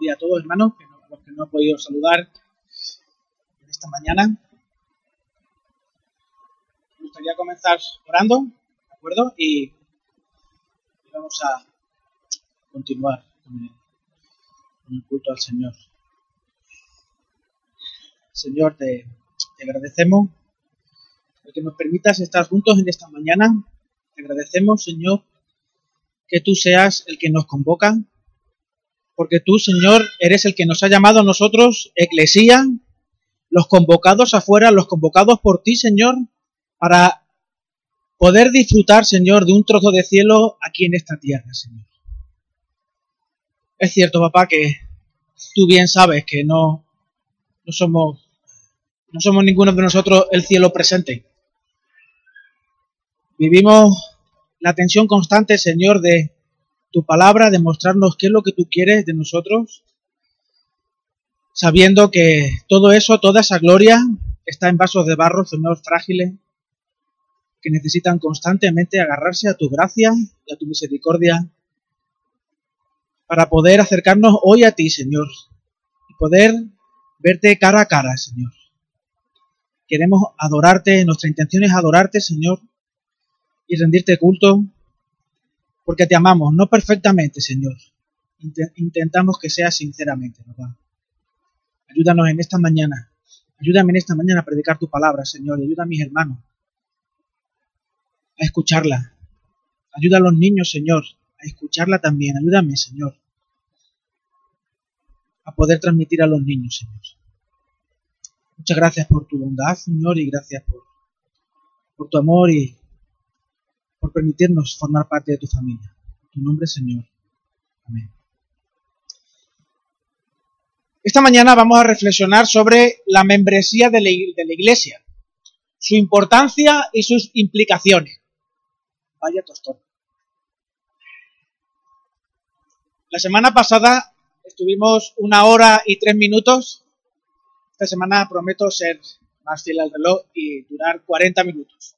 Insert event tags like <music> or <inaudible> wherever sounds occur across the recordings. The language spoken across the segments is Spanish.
día a todos, hermanos, que no, los que no he podido saludar en esta mañana. Me gustaría comenzar orando, ¿de acuerdo? Y, vamos a continuar con el, con el, culto al Señor. Señor, te, te agradecemos el que nos permitas estar juntos en esta mañana. Te agradecemos, Señor, que tú seas el que nos convoca, porque tú, Señor, eres el que nos ha llamado a nosotros, Iglesia, los convocados afuera, los convocados por ti, Señor, para poder disfrutar, Señor, de un trozo de cielo aquí en esta tierra, Señor. Es cierto, papá, que tú bien sabes que no, no somos no somos ninguno de nosotros el cielo presente. Vivimos la tensión constante, Señor, de tu palabra, de mostrarnos qué es lo que tú quieres de nosotros, sabiendo que todo eso, toda esa gloria está en vasos de barro, Señor, frágiles, que necesitan constantemente agarrarse a tu gracia y a tu misericordia para poder acercarnos hoy a ti, Señor, y poder verte cara a cara, Señor. Queremos adorarte, nuestra intención es adorarte, Señor, y rendirte culto porque te amamos, no perfectamente, Señor. Intentamos que sea sinceramente, papá. Ayúdanos en esta mañana. Ayúdame en esta mañana a predicar tu palabra, Señor, y ayuda a mis hermanos a escucharla. Ayuda a los niños, Señor, a escucharla también. Ayúdame, Señor, a poder transmitir a los niños, Señor. Muchas gracias por tu bondad, Señor, y gracias por, por tu amor y permitirnos formar parte de tu familia. Tu nombre, Señor. Amén. Esta mañana vamos a reflexionar sobre la membresía de la, de la iglesia, su importancia y sus implicaciones. Vaya tostón. La semana pasada estuvimos una hora y tres minutos. Esta semana prometo ser más fiel al reloj y durar 40 minutos.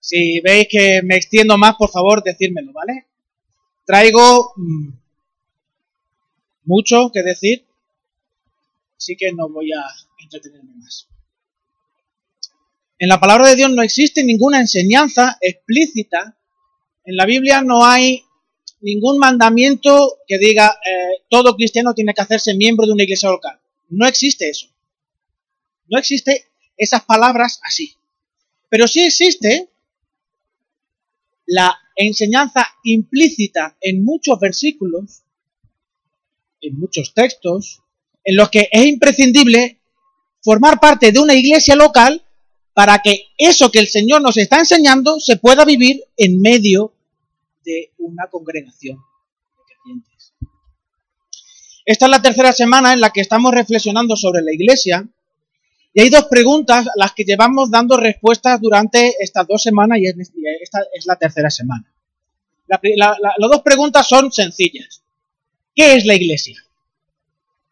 Si veis que me extiendo más, por favor, decírmelo, ¿vale? Traigo mmm, mucho que decir, así que no voy a entretenerme más. En la palabra de Dios no existe ninguna enseñanza explícita. En la Biblia no hay ningún mandamiento que diga eh, todo cristiano tiene que hacerse miembro de una iglesia local. No existe eso. No existe esas palabras así. Pero sí existe la enseñanza implícita en muchos versículos, en muchos textos, en los que es imprescindible formar parte de una iglesia local para que eso que el Señor nos está enseñando se pueda vivir en medio de una congregación de creyentes. Esta es la tercera semana en la que estamos reflexionando sobre la iglesia y hay dos preguntas a las que llevamos dando respuestas durante estas dos semanas y esta es la tercera semana. La, la, la, las dos preguntas son sencillas. ¿Qué es la iglesia?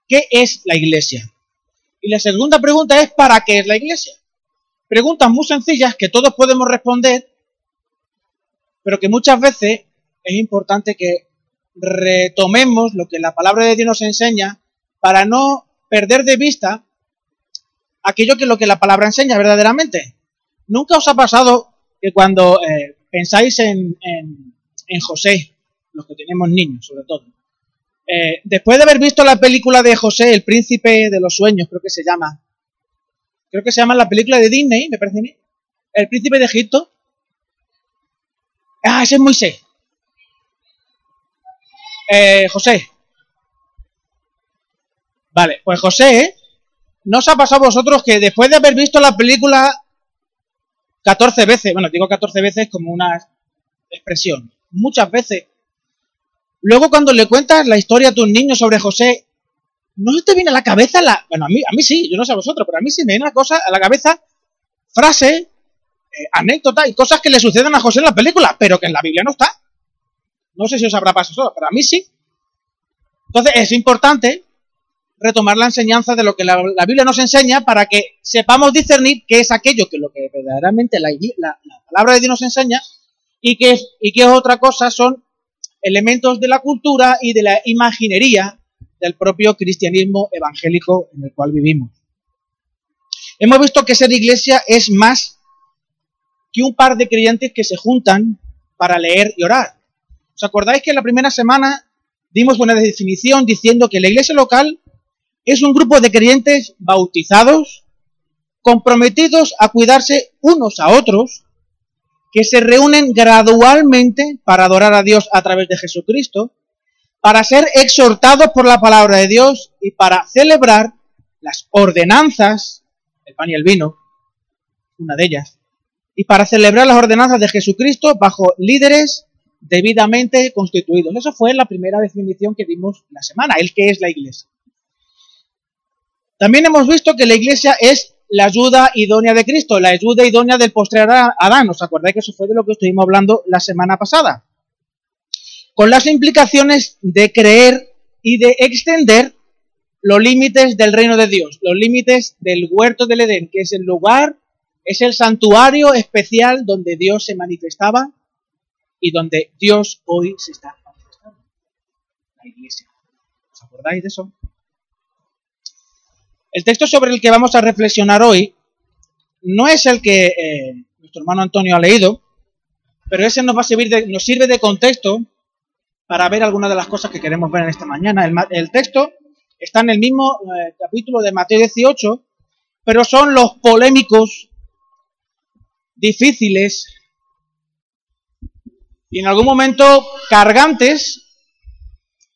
¿Qué es la iglesia? Y la segunda pregunta es ¿para qué es la iglesia? Preguntas muy sencillas que todos podemos responder, pero que muchas veces es importante que retomemos lo que la palabra de Dios nos enseña para no perder de vista aquello que lo que la palabra enseña verdaderamente. ¿Nunca os ha pasado que cuando eh, pensáis en, en, José, los que tenemos niños sobre todo, eh, después de haber visto la película de José, el príncipe de los sueños, creo que se llama, creo que se llama la película de Disney, me parece a mí, el príncipe de Egipto, ah, ese es Moisés, eh, José, vale, pues José ¿No os ha pasado a vosotros que después de haber visto la película 14 veces, bueno, digo 14 veces como una expresión, muchas veces, luego cuando le cuentas la historia a tus niños sobre José, ¿no te viene a la cabeza la... Bueno, a mí, a mí sí, yo no sé a vosotros, pero a mí sí me viene una cosa a la cabeza, frase, eh, anécdota y cosas que le suceden a José en la película, pero que en la Biblia no está. No sé si os habrá pasado, pero a mí sí. Entonces es importante retomar la enseñanza de lo que la, Biblia nos enseña para que sepamos discernir qué es aquello que lo que verdaderamente la, la, la palabra de Dios nos enseña y qué es, y qué es otra cosa son elementos de la cultura y de la imaginería del propio cristianismo evangélico en el cual vivimos. Hemos visto que ser iglesia es más que un par de creyentes que se juntan para leer y orar. ¿Os acordáis que en la primera semana dimos una definición diciendo que la iglesia local es un grupo de creyentes bautizados, comprometidos a cuidarse unos a otros, que se reúnen gradualmente para adorar a Dios a través de Jesucristo, para ser exhortados por la palabra de Dios y para celebrar las ordenanzas, el pan y el vino, una de ellas, y para celebrar las ordenanzas de Jesucristo bajo líderes debidamente constituidos. Esa fue la primera definición que dimos la semana, el que es la iglesia. También hemos visto que la iglesia es la ayuda idónea de Cristo, la ayuda idónea del postrer Adán. ¿Os acordáis que eso fue de lo que estuvimos hablando la semana pasada? Con las implicaciones de creer y de extender los límites del reino de Dios, los límites del huerto del Edén, que es el lugar, es el santuario especial donde Dios se manifestaba y donde Dios hoy se está manifestando. La iglesia. ¿Os acordáis de eso? El texto sobre el que vamos a reflexionar hoy no es el que eh, nuestro hermano Antonio ha leído, pero ese nos va a servir de, nos sirve de contexto para ver algunas de las cosas que queremos ver en esta mañana. El, texto está en el mismo eh, capítulo de Mateo 18, pero son los polémicos, difíciles y en algún momento cargantes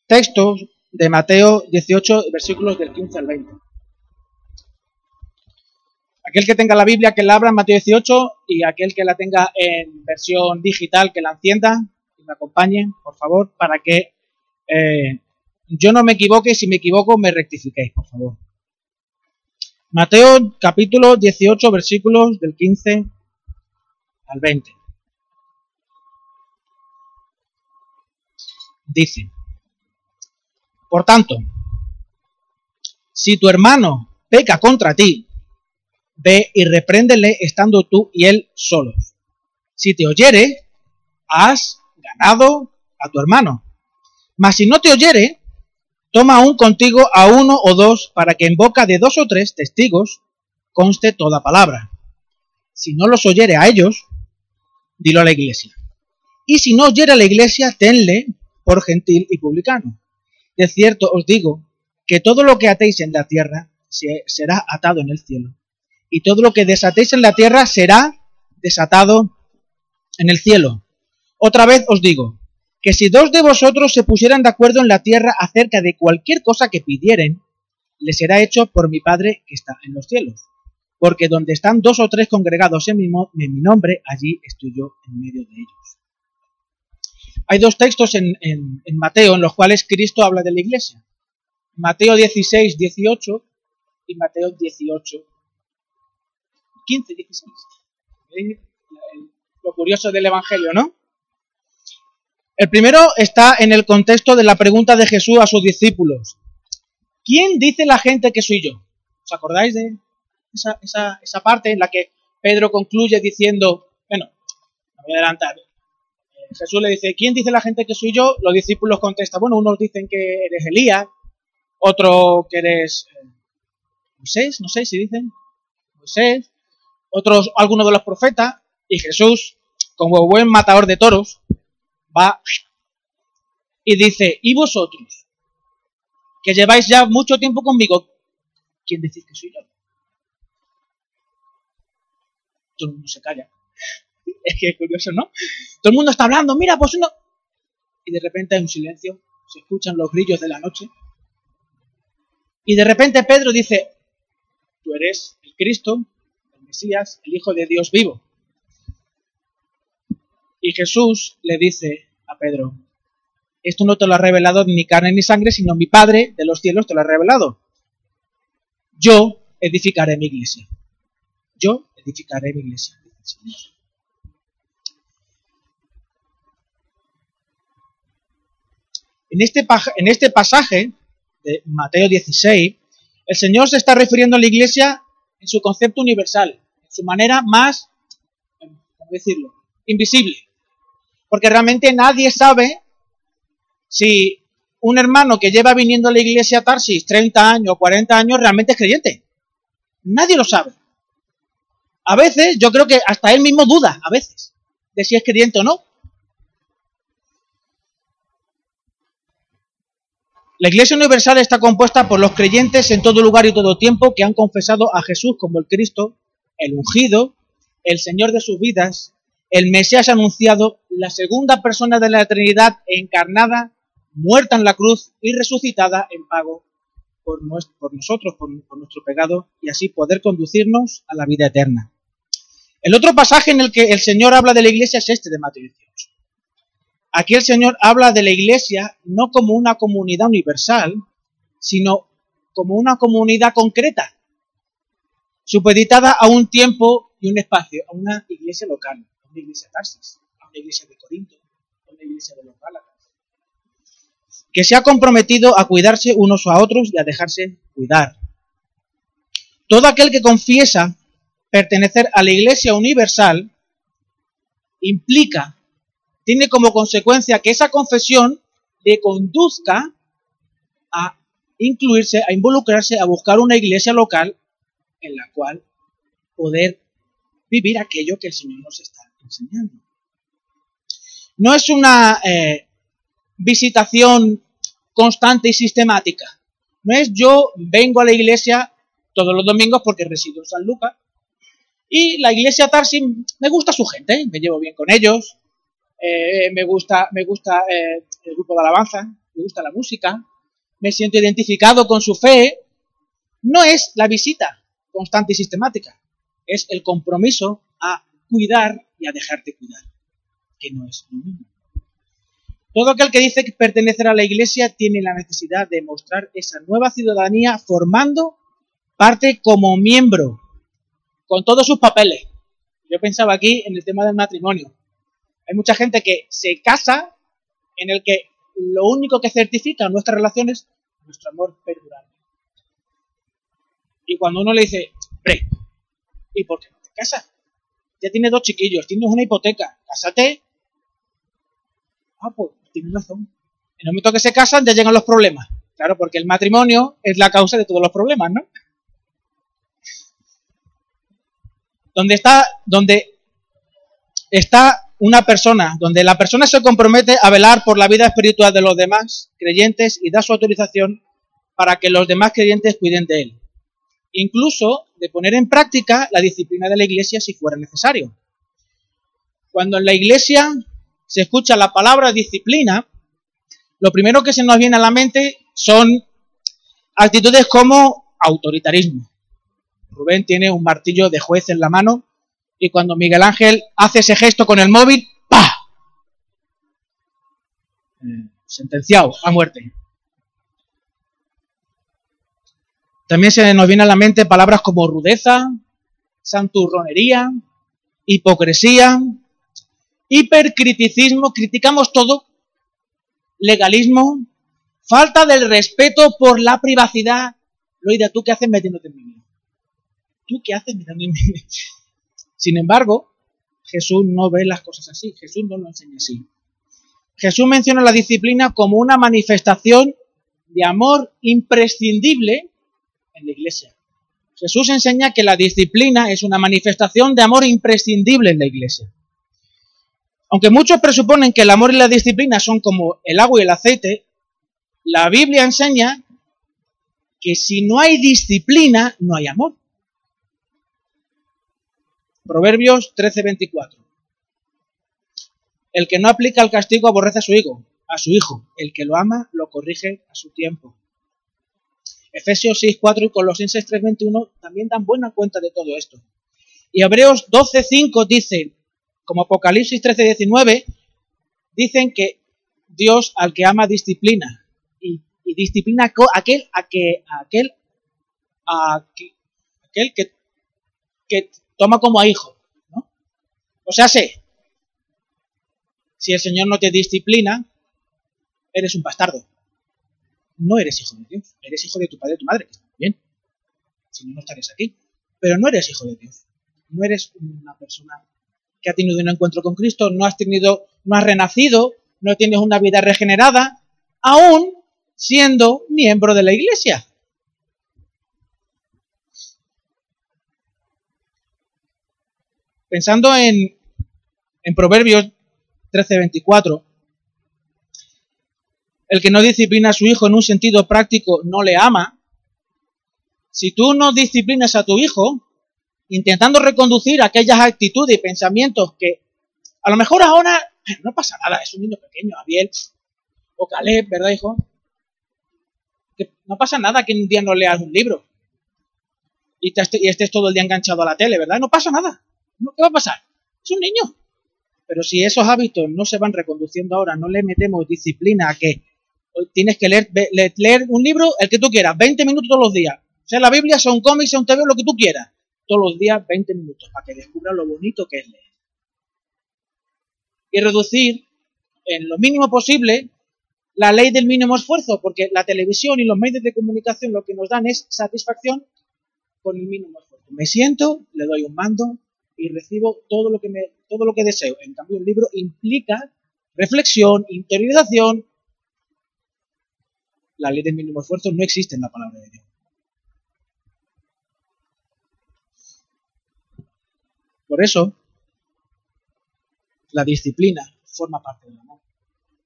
textos de Mateo 18, versículos del 15 al 20. Aquel que tenga la Biblia que la abra en Mateo 18 y aquel que la tenga en versión digital que la encienda y me acompañe, por favor, para que eh, yo no me equivoque. Si me equivoco, me rectifiquéis, por favor. Mateo capítulo 18, versículos del 15 al 20. Dice, por tanto, si tu hermano peca contra ti, ve y repréndele estando tú y él solos. Si te oyere, has ganado a tu hermano. Mas si no te oyere, toma aún contigo a uno o dos para que en boca de dos o tres testigos conste toda palabra. Si no los oyere a ellos, dilo a la iglesia. Y si no oyere a la iglesia, tenle por gentil y publicano. De cierto os digo que todo lo que atéis en la tierra será atado en el cielo, y todo lo que desatéis en la tierra será desatado en el cielo. Otra vez os digo, que si dos de vosotros se pusieran de acuerdo en la tierra acerca de cualquier cosa que pidieren, le será hecho por mi Padre que está en los cielos. Porque donde están dos o tres congregados en mi, nombre, allí estoy yo en medio de ellos. Hay dos textos en, en, en Mateo en los cuales Cristo habla de la iglesia. Mateo 16, 18 y Mateo 18, 15, 16. Lo curioso del Evangelio, ¿no? El primero está en el contexto de la pregunta de Jesús a sus discípulos. ¿Quién dice la gente que soy yo? ¿Os acordáis de esa, esa, esa parte en la que Pedro concluye diciendo, bueno, voy a adelantar. Eh, Jesús le dice, ¿quién dice la gente que soy yo? Los discípulos contestan, bueno, unos dicen que eres Elías, otro que eres eh, Moisés, no sé si dicen, otros, algunos de los profetas, y Jesús, como buen matador de toros, va y dice, ¿y vosotros? Que lleváis ya mucho tiempo conmigo, ¿quién decís que soy yo? Todo el mundo se calla. <laughs> Es que es curioso, ¿no? Todo el mundo está hablando, mira, pues uno... Y de repente hay un silencio, se escuchan los grillos de la noche. Y de repente Pedro dice, tú eres el Cristo, Mesías, el Hijo de Dios vivo. Y Jesús le dice a Pedro, esto no te lo ha revelado ni carne ni sangre, sino mi Padre de los cielos te lo ha revelado. Yo edificaré mi iglesia. Yo edificaré mi iglesia. En este, en este pasaje de Mateo 16, el Señor se está refiriendo a la iglesia en su concepto universal, su manera más, ¿cómo decirlo?, invisible. Porque realmente nadie sabe si un hermano que lleva viniendo a la iglesia a Tarsis 30 años, 40 años, realmente es creyente. Nadie lo sabe. A veces yo creo que hasta él mismo duda, a veces, de si es creyente o no. La Iglesia Universal está compuesta por los creyentes en todo lugar y todo tiempo que han confesado a Jesús como el Cristo, el ungido, el Señor de sus vidas, el Mesías anunciado, la segunda persona de la Trinidad encarnada, muerta en la cruz y resucitada en pago por, nosotros, por, por nuestro pecado, y así poder conducirnos a la vida eterna. El otro pasaje en el que el Señor habla de la iglesia es este de Mateo 18. Aquí el Señor habla de la iglesia no como una comunidad universal, sino como una comunidad concreta, supeditada a un tiempo y un espacio, a una iglesia local, a una iglesia de Tarsis, a una iglesia de Corinto, a una iglesia de los Gálatas, que se ha comprometido a cuidarse unos a otros y a dejarse cuidar. Todo aquel que confiesa pertenecer a la iglesia universal implica tiene como consecuencia que esa confesión le conduzca a incluirse, a involucrarse, a buscar una iglesia local en la cual poder vivir aquello que el Señor nos está enseñando. No es una eh, visitación constante y sistemática. No es yo vengo a la iglesia todos los domingos porque resido en San Lucas y la iglesia Tarsi me gusta su gente, me llevo bien con ellos, eh, me gusta, me gusta eh, el grupo de alabanza, me gusta la música, me siento identificado con su fe, no es la visita constante y sistemática, es el compromiso a cuidar y a dejarte cuidar, que no es lo mismo. Todo aquel que dice que pertenecer a la iglesia tiene la necesidad de mostrar esa nueva ciudadanía formando parte como miembro, con todos sus papeles. Yo pensaba aquí en el tema del matrimonio. Hay mucha gente que se casa en el que lo único que certifica nuestras relaciones es nuestro amor perdurable. Y cuando uno le dice, hombre, ¿y por qué no te casas? Ya tienes dos chiquillos, tienes una hipoteca, cásate. Ah, pues tienes razón. En el momento que se casan ya llegan los problemas. Claro, porque el matrimonio es la causa de todos los problemas, ¿no? Donde está, donde está una persona, donde la persona se compromete a velar por la vida espiritual de los demás creyentes y da su autorización para que los demás creyentes cuiden de él. Incluso de poner en práctica la disciplina de la iglesia si fuera necesario. Cuando en la iglesia se escucha la palabra disciplina, lo primero que se nos viene a la mente son actitudes como autoritarismo. Rubén tiene un martillo de juez en la mano y cuando Miguel Ángel hace ese gesto con el móvil, ¡pa! Eh, sentenciado a muerte. También se nos viene a la mente palabras como rudeza, santurronería, hipocresía, hipercriticismo, criticamos todo, legalismo, falta del respeto por la privacidad. Loida, ¿tú qué haces metiéndote en mi ¿Tú qué haces metiéndote en mi sin embargo, Jesús no ve las cosas así, Jesús no lo enseña así. Jesús menciona la disciplina como una manifestación de amor imprescindible en la iglesia. Jesús enseña que la disciplina es una manifestación de amor imprescindible en la iglesia. Aunque muchos presuponen que el amor y la disciplina son como el agua y el aceite, la Biblia enseña que si no hay disciplina, no hay amor. Proverbios 13:24. El que no aplica el castigo aborrece a su hijo, a su hijo. El que lo ama lo corrige a su tiempo. Efesios 6:4 y Colosenses 3:21 también dan buena cuenta de todo esto. Y Hebreos 12:5 dice, como Apocalipsis 13:19, dicen que Dios al que ama disciplina y, disciplina a aquel a que aquel a aquel que, que toma como a hijo. ¿no? O sea, sé, si el Señor no te disciplina, eres un bastardo. No eres hijo de Dios, eres hijo de tu padre y tu madre, que está bien. Si no, no estarías aquí. Pero no eres hijo de Dios. No eres una persona que ha tenido un encuentro con Cristo, no has tenido, no has renacido, no tienes una vida regenerada, aún siendo miembro de la iglesia. Pensando en, en Proverbios 13:24, el que no disciplina a su hijo en un sentido práctico no le ama. Si tú no disciplinas a tu hijo, intentando reconducir aquellas actitudes y pensamientos que a lo mejor ahora no pasa nada, es un niño pequeño, Abiel o Caleb, ¿verdad, hijo? Que no pasa nada que un día no leas un libro y, y estés todo el día enganchado a la tele, ¿verdad? No pasa nada. ¿Qué va a pasar? Es un niño. Pero si esos hábitos no se van reconduciendo ahora, no le metemos disciplina a que tienes que leer, leer un libro, el que tú quieras, 20 minutos todos los días. Sea la Biblia, sea un cómic, sea un TV, lo que tú quieras. Todos los días 20 minutos para que descubra lo bonito que es leer. Y reducir en lo mínimo posible la ley del mínimo esfuerzo, porque la televisión y los medios de comunicación lo que nos dan es satisfacción con el mínimo esfuerzo. Me siento, le doy un mando y recibo todo lo que me, todo lo que deseo. En cambio, un libro implica reflexión, interiorización. La ley del mínimo esfuerzo no existe en la palabra de Dios. Por eso, la disciplina forma parte del amor.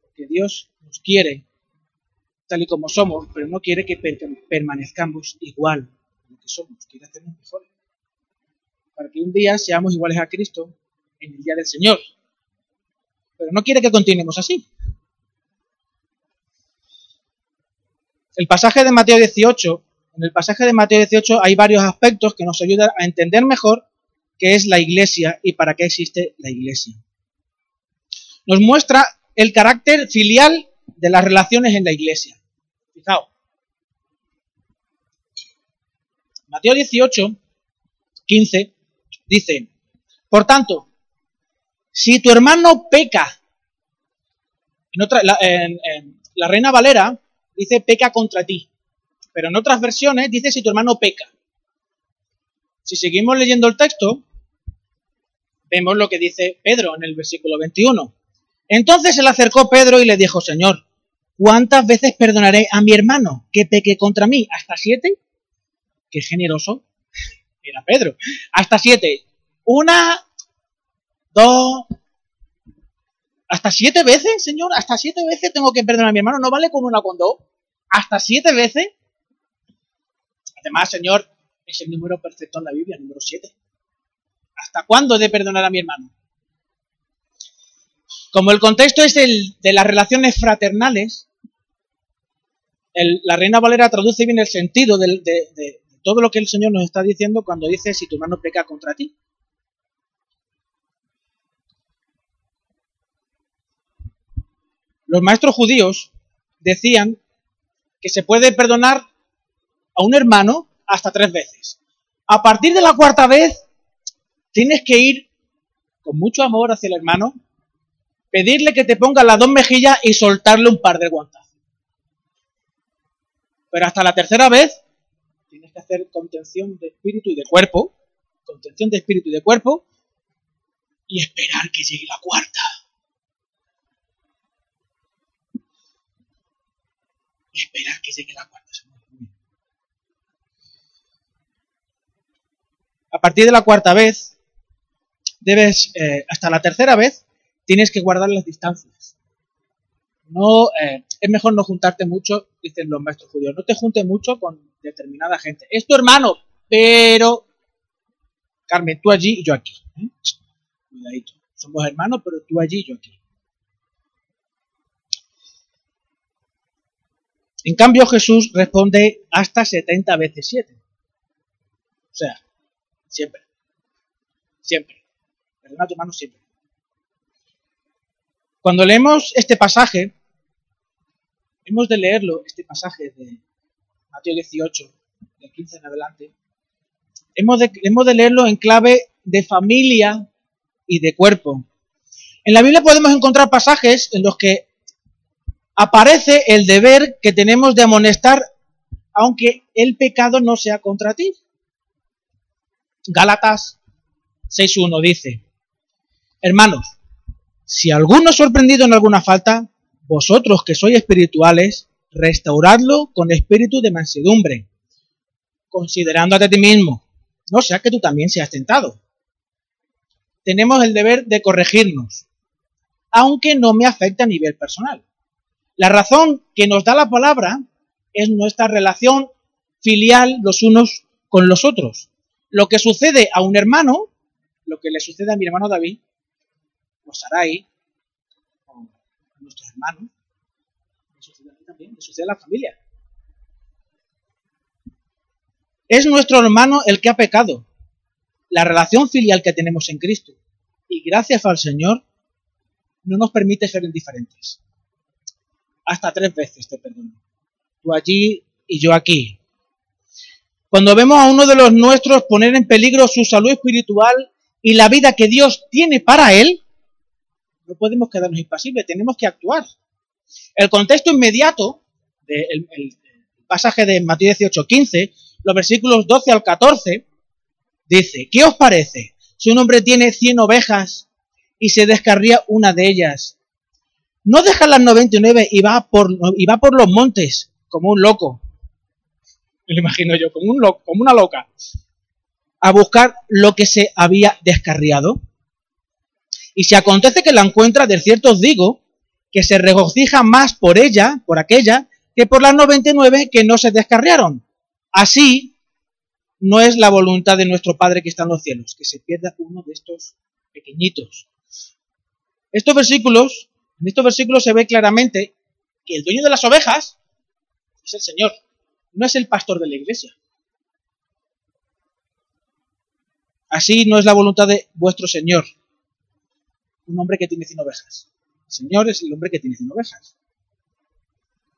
Porque Dios nos quiere tal y como somos, pero no quiere que permanezcamos igual a lo que somos, quiere hacernos mejores. Para que un día seamos iguales a Cristo en el día del Señor. Pero no quiere que continuemos así. El pasaje de Mateo 18, en el pasaje de Mateo 18 hay varios aspectos que nos ayudan a entender mejor qué es la iglesia y para qué existe la iglesia. Nos muestra el carácter filial de las relaciones en la iglesia. Fijaos. Mateo 18, 15, dice, por tanto, si tu hermano peca, en otra, la, la Reina Valera dice peca contra ti, pero en otras versiones dice si tu hermano peca. Si seguimos leyendo el texto, vemos lo que dice Pedro en el versículo 21. Entonces se le acercó Pedro y le dijo, Señor, ¿cuántas veces perdonaré a mi hermano que peque contra mí? ¿Hasta siete? Qué generoso era Pedro. Hasta siete. Una, dos, hasta siete veces, Señor. Hasta siete veces tengo que perdonar a mi hermano. No vale con una, con dos. Hasta siete veces. Además, Señor, es el número perfecto en la Biblia, número siete. ¿Hasta cuándo he de perdonar a mi hermano? Como el contexto es el de las relaciones fraternales, la Reina Valera traduce bien el sentido de, de todo lo que el Señor nos está diciendo cuando dice si tu hermano peca contra ti. Los maestros judíos decían que se puede perdonar a un hermano hasta tres veces. A partir de la cuarta vez, tienes que ir con mucho amor hacia el hermano pedirle que te ponga las dos mejillas y soltarle un par de guantazos. Pero hasta la tercera vez tienes que hacer contención de espíritu y de cuerpo, contención de espíritu y de cuerpo, y esperar que llegue la cuarta. Y que llegue la cuarta. A partir de la cuarta vez, debes, eh, hasta la tercera vez, tienes que guardar las distancias. No, eh, es mejor no juntarte mucho, dicen los maestros judíos, no te juntes mucho con determinada gente. Es tu hermano, pero Carmen, tú allí y yo aquí. ¿eh? Cuidadito. Somos hermanos, pero tú allí y yo aquí. En cambio, Jesús responde hasta 70 veces 7. O sea, siempre. Siempre. Perdona tu hermano siempre. Cuando leemos este pasaje, hemos de leerlo, este pasaje de Mateo 18, del 15 en adelante, hemos de, hemos de leerlo en clave de familia y de cuerpo. En la Biblia podemos encontrar pasajes en los que aparece el deber que tenemos de amonestar aunque el pecado no sea contra ti. Gálatas 6.1 dice, hermanos, si alguno es sorprendido en alguna falta, vosotros que sois espirituales, restauradlo con espíritu de mansedumbre, considerando a ti mismo, no sea que tú también seas tentado. Tenemos el deber de corregirnos, aunque no me afecte a nivel personal. La razón que nos da la palabra es nuestra relación filial los unos con los otros. Lo que sucede a un hermano, lo que le sucede a mi hermano David, o Sarai, o a nuestros hermanos, le sucede a mí también, le sucede a la familia. Es nuestro hermano el que ha pecado. La relación filial que tenemos en Cristo. Y gracias al Señor no nos permite ser indiferentes. Hasta tres veces te perdono. Tú allí y yo aquí. Cuando vemos a uno de los nuestros poner en peligro su salud espiritual y la vida que Dios tiene para él, no podemos quedarnos impasibles, tenemos que actuar. El contexto inmediato del pasaje de Mateo 18, 15, los versículos 12 al 14, dice, ¿qué os parece? Si un hombre tiene 100 ovejas y se descarría una de ellas, ¿no deja las 99 y va por, y va por los montes como un loco? Me lo imagino yo, como, un loco, como una loca, a buscar lo que se había descarriado. Y si acontece que la encuentra, de cierto os digo, que se regocija más por ella, por aquella, que por las 99 que no se descarriaron. Así, no es la voluntad de nuestro Padre que está en los cielos, que se pierda uno de estos pequeñitos. Estos versículos, en estos versículos se ve claramente que el dueño de las ovejas es el Señor, no es el pastor de la iglesia. Así no es la voluntad de vuestro Señor, un hombre que tiene cien ovejas. El Señor es el hombre que tiene cien ovejas.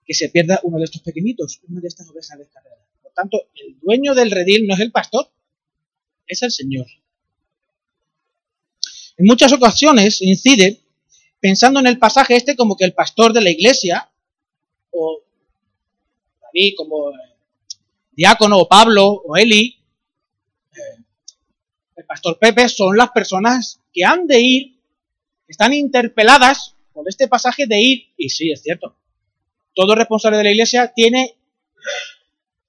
Que se pierda uno de estos pequeñitos, una de estas ovejas descarriadas. Por tanto, el dueño del redil no es el pastor, es el Señor. En muchas ocasiones incide pensando en el pasaje este como que el pastor de la iglesia, o David como diácono, o Pablo, o Eli, eh, el pastor Pepe, son las personas que han de ir están interpeladas por este pasaje de ir, y sí, es cierto, todo responsable de la iglesia tiene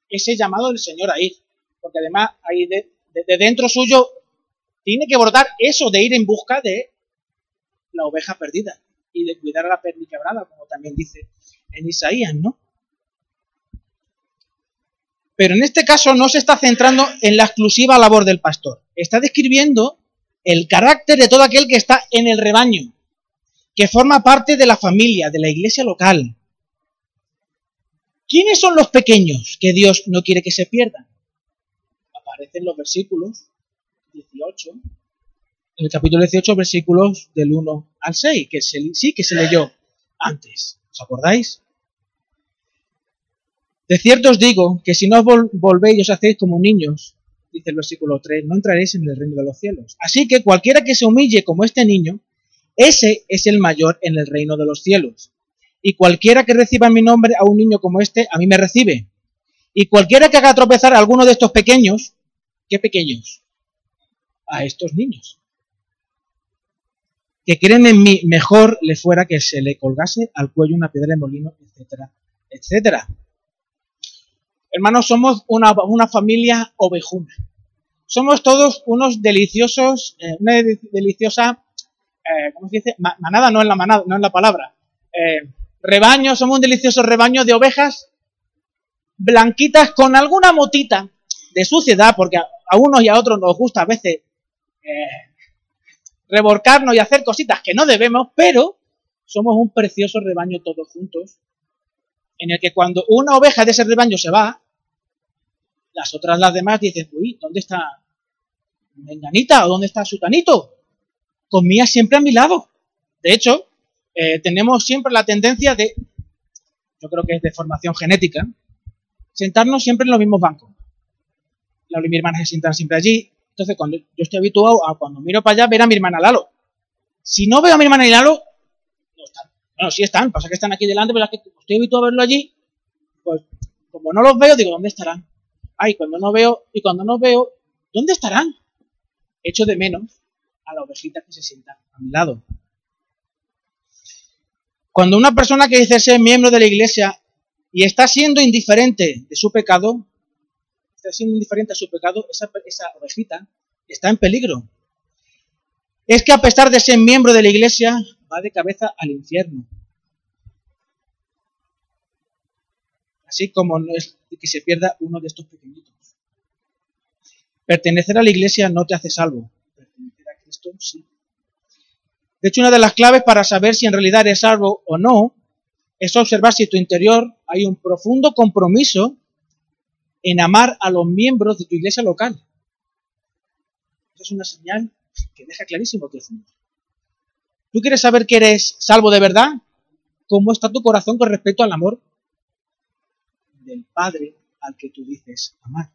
ese llamado del Señor a ir, porque además ahí de, dentro suyo tiene que brotar eso de ir en busca de la oveja perdida y de cuidar a la perniquebrada, como también dice en Isaías, ¿no? Pero en este caso no se está centrando en la exclusiva labor del pastor. Está describiendo el carácter de todo aquel que está en el rebaño, que forma parte de la familia, de la iglesia local. ¿Quiénes son los pequeños que Dios no quiere que se pierdan? Aparecen los versículos 18, en el capítulo 18, versículos del 1 al 6, que sí que se leyó antes. ¿Os acordáis? De cierto os digo que si no os volvéis y os hacéis como niños, dice el versículo 3, no entraréis en el reino de los cielos. Así que cualquiera que se humille como este niño, ese es el mayor en el reino de los cielos. Y cualquiera que reciba en mi nombre a un niño como este, a mí me recibe. Y cualquiera que haga tropezar a alguno de estos pequeños, ¿qué pequeños? A estos niños. Que creen en mí, mejor le fuera que se le colgase al cuello una piedra de molino, etcétera, etcétera. Hermanos, somos una, familia ovejuna. Somos todos unos deliciosos, eh, una deliciosa, eh, ¿cómo se dice? manada, no en la manada, no en la palabra. Eh, rebaño, somos un delicioso rebaño de ovejas blanquitas con alguna motita de suciedad, porque a unos y a otros nos gusta a veces reborcarnos y hacer cositas que no debemos, pero somos un precioso rebaño todos juntos en el que cuando una oveja de ese rebaño se va, las otras, las demás, dicen, uy, ¿dónde está Menganita o dónde está Sutanito? Comía siempre a mi lado. De hecho, eh, tenemos siempre la tendencia de, yo creo que es de formación genética, sentarnos siempre en los mismos bancos. Lalo y mi hermana se sientan siempre allí. Entonces, cuando yo estoy habituado a cuando miro para allá, ver a mi hermana Lalo. Si no veo a mi hermana y Lalo, no están. Bueno, sí están, pasa que están aquí delante, pero es que estoy habituado a verlo allí, pues como no los veo, digo, ¿dónde estarán? Ay, cuando no veo, y cuando no veo, ¿dónde estarán? Echo de menos a la ovejita que se sienta a mi lado. Cuando una persona que dice ser miembro de la iglesia y está siendo indiferente de su pecado, está siendo indiferente a su pecado, esa, esa ovejita está en peligro. Es que a pesar de ser miembro de la iglesia, va de cabeza al infierno. Así como no es que se pierda uno de estos pequeñitos. Pertenecer a la iglesia no te hace salvo. Pertenecer a Cristo sí. De hecho, una de las claves para saber si en realidad eres salvo o no es observar si en tu interior hay un profundo compromiso en amar a los miembros de tu iglesia local. Esa es una señal que deja clarísimo que es un. ¿Tú quieres saber que eres salvo de verdad? ¿Cómo está tu corazón con respecto al amor del Padre al que tú dices amar?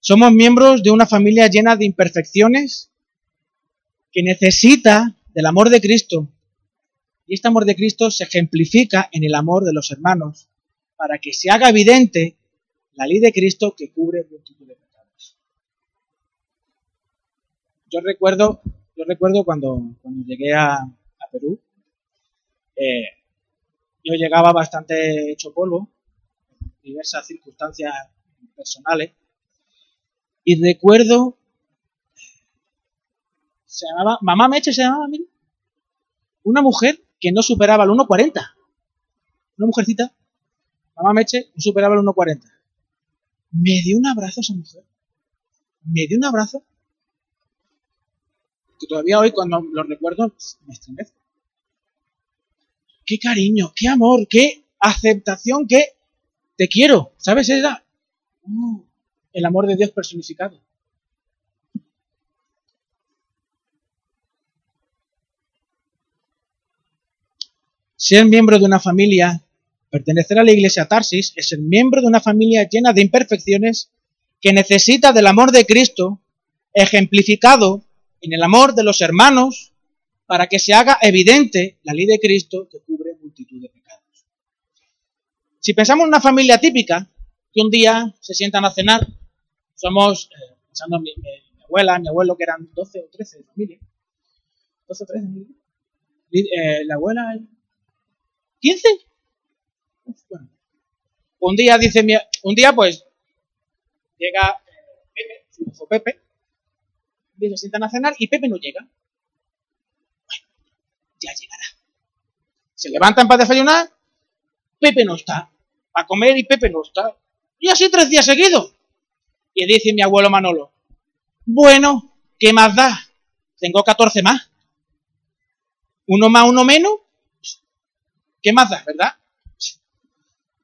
Somos miembros de una familia llena de imperfecciones que necesita del amor de Cristo. Y este amor de Cristo se ejemplifica en el amor de los hermanos, para que se haga evidente la ley de Cristo que cubre multitud de pecados. Yo recuerdo, yo recuerdo cuando, cuando llegué a, Perú, eh, yo llegaba bastante hecho polvo, en diversas circunstancias personales, y recuerdo, se llamaba, Mamá Meche se llamaba, mira, una mujer que no superaba el 1,40. Una mujercita, Mamá Meche, no superaba el 1,40. Me dio un abrazo esa mujer. Me dio un abrazo que todavía hoy cuando lo recuerdo me estremezco. Qué cariño, qué amor, qué aceptación, qué te quiero. ¿Sabes? Era uh, el amor de Dios personificado. Ser miembro de una familia, pertenecer a la iglesia Tarsis, es ser miembro de una familia llena de imperfecciones que necesita del amor de Cristo, ejemplificado en el amor de los hermanos, para que se haga evidente la ley de Cristo que cubre multitud de pecados. Si pensamos en una familia típica, que un día se sientan a cenar somos, eh, pensando en mi, abuela, mi abuelo, que eran 12 o 13 de familia. 12 o 13 de familia. Eh, la abuela, 15. bueno. Un día dice mi, un día pues llega eh, Pepe, su hijo Pepe, a cenar y Pepe no llega. Bueno, ya llegará. Se levantan para desayunar, Pepe no está. A comer y Pepe no está. Y así tres días seguidos. Y dice mi abuelo Manolo, bueno, ¿qué más da? Tengo 14 más. Uno más, uno menos. ¿Qué más da, verdad?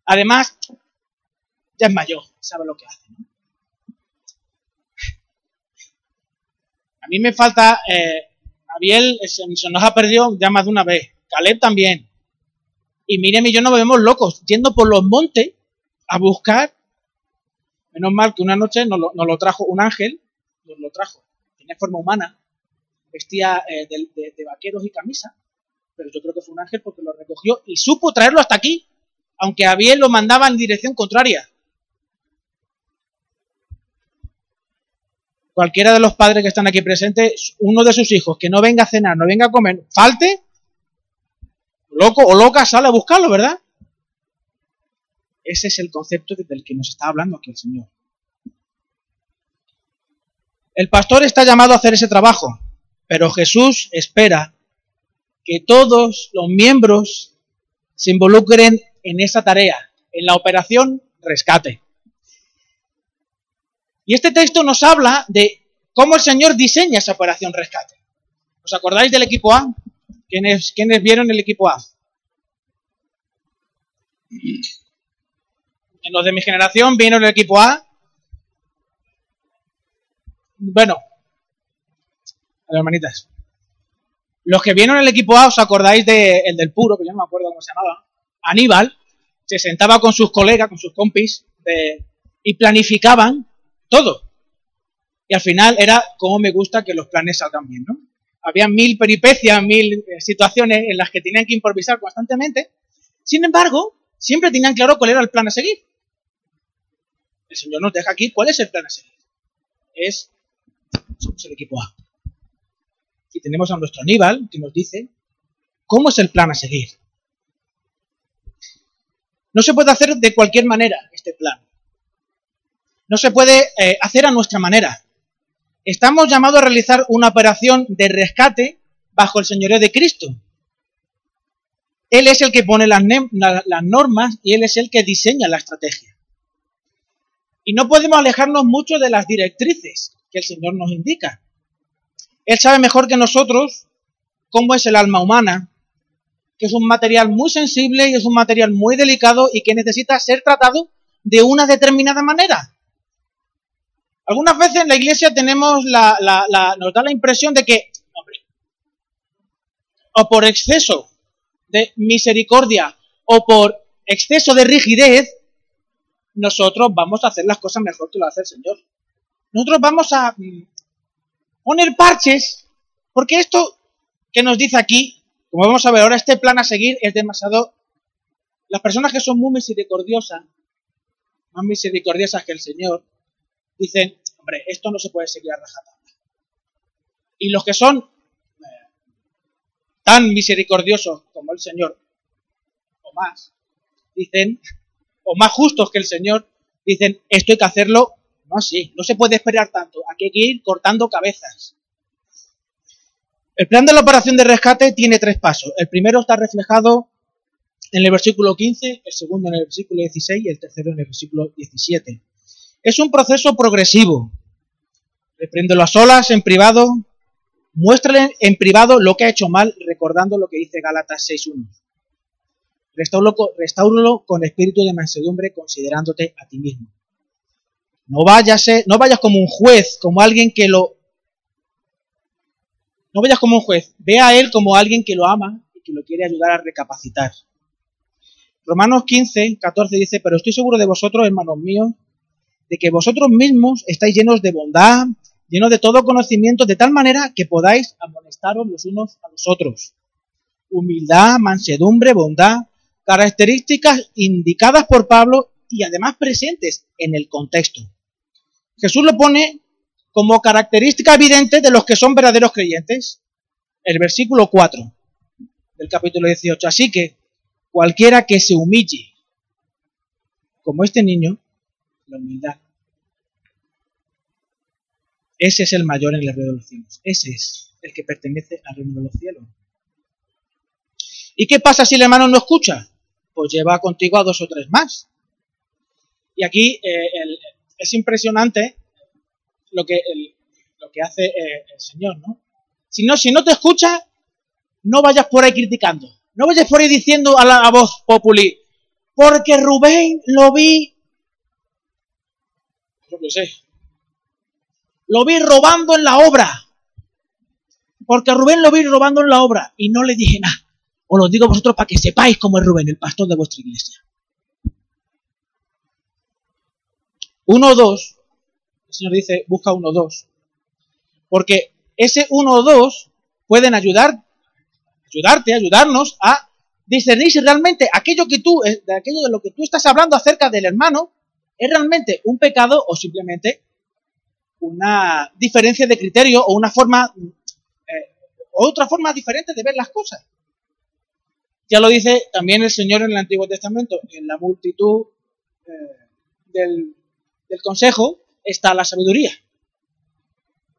Además, ya es mayor, sabe lo que hace. A mí me falta, eh, Abiel se, nos ha perdido ya más de una vez. Caleb también. Y Miriam y yo nos vemos locos, yendo por los montes a buscar Menos mal que una noche nos lo, trajo un ángel, nos lo trajo, tenía forma humana, vestía eh, de, vaqueros y camisa, pero yo creo que fue un ángel porque lo recogió y supo traerlo hasta aquí, aunque a bien lo mandaba en dirección contraria. Cualquiera de los padres que están aquí presentes, uno de sus hijos que no venga a cenar, no venga a comer, falte, loco o loca sale a buscarlo, ¿verdad? Ese es el concepto del que nos está hablando aquí el Señor. El pastor está llamado a hacer ese trabajo, pero Jesús espera que todos los miembros se involucren en esa tarea, en la operación rescate. Y este texto nos habla de cómo el Señor diseña esa operación rescate. ¿Os acordáis del equipo A? ¿Quiénes, ¿quiénes vieron el equipo A? Los de mi generación vino el equipo A. Bueno, a hermanitas. Los que vieron el equipo A, ¿os acordáis de, el del puro, que yo no me acuerdo cómo se llamaba? Aníbal, se sentaba con sus colegas, con sus compis, y planificaban todo. Y al final era como me gusta que los planes salgan bien, ¿no? Había mil peripecias, mil eh, situaciones en las que tenían que improvisar constantemente. Sin embargo, siempre tenían claro cuál era el plan a seguir. El Señor nos deja aquí cuál es el plan a seguir. Es, somos el equipo A. Y tenemos a nuestro Aníbal que nos dice ¿Cómo es el plan a seguir? No se puede hacer de cualquier manera este plan. No se puede eh, hacer a nuestra manera. Estamos llamados a realizar una operación de rescate bajo el señorío de Cristo. Él es el que pone las, las normas y Él es el que diseña la estrategia. Y no podemos alejarnos mucho de las directrices que el Señor nos indica. Él sabe mejor que nosotros cómo es el alma humana, que es un material muy sensible y es un material muy delicado y que necesita ser tratado de una determinada manera. Algunas veces en la iglesia tenemos la, nos da la impresión de que, hombre, o por exceso de misericordia o por exceso de rigidez, nosotros vamos a hacer las cosas mejor que lo hace el Señor. Nosotros vamos a mm, poner parches, porque esto que nos dice aquí, como vamos a ver ahora, este plan a seguir es demasiado... Las personas que son muy misericordiosas, más misericordiosas que el Señor, dicen, hombre, esto no se puede seguir a rajatabla. Y los que son eh, tan misericordiosos como el Señor, o más, dicen, o más justos que el Señor, dicen, esto hay que hacerlo, no así, no se puede esperar tanto, aquí hay que ir cortando cabezas. El plan de la operación de rescate tiene tres pasos. El primero está reflejado en el versículo 15, el segundo en el versículo 16 y el tercero en el versículo 17. Es un proceso progresivo. Repréndelo a solas, en privado. Muéstrale en privado lo que ha hecho mal, recordando lo que dice Gálatas 6.1. Restáuralo con espíritu de mansedumbre, considerándote a ti mismo. No vayas, no vayas como un juez, como alguien que lo... No vayas como un juez, ve a él como alguien que lo ama y que lo quiere ayudar a recapacitar. Romanos 15, 14 dice, pero estoy seguro de vosotros, hermanos míos, de que vosotros mismos estáis llenos de bondad, llenos de todo conocimiento, de tal manera que podáis amonestaros los unos a los otros. Humildad, mansedumbre, bondad, características indicadas por Pablo y además presentes en el contexto. Jesús lo pone como característica evidente de los que son verdaderos creyentes. El versículo 4 del capítulo 18. Así que cualquiera que se humille, como este niño, la humildad. Ese es el mayor en el reino de los cielos. Ese es el que pertenece al reino de los cielos. ¿Y qué pasa si el hermano no escucha? Pues lleva contigo a dos o tres más. Y aquí eh, es impresionante lo que, lo que hace eh, el Señor, ¿no? Si, ¿no? si no te escucha, no vayas por ahí criticando. No vayas por ahí diciendo a la voz populi, porque Rubén lo vi yo sé. Lo vi robando en la obra. Porque Rubén lo vi robando en la obra y no le dije nada. Os lo digo a vosotros para que sepáis cómo es Rubén, el pastor de vuestra iglesia. Uno o dos, el Señor dice, busca uno o dos. Porque ese uno o dos pueden ayudar, ayudarte, ayudarnos a discernir si realmente aquello que tú, eh, de aquello de lo que tú estás hablando acerca del hermano, ¿Es realmente un pecado o simplemente una diferencia de criterio o una forma, eh, otra forma diferente de ver las cosas? Ya lo dice también el Señor en el Antiguo Testamento, en la multitud eh, del, del consejo está la sabiduría.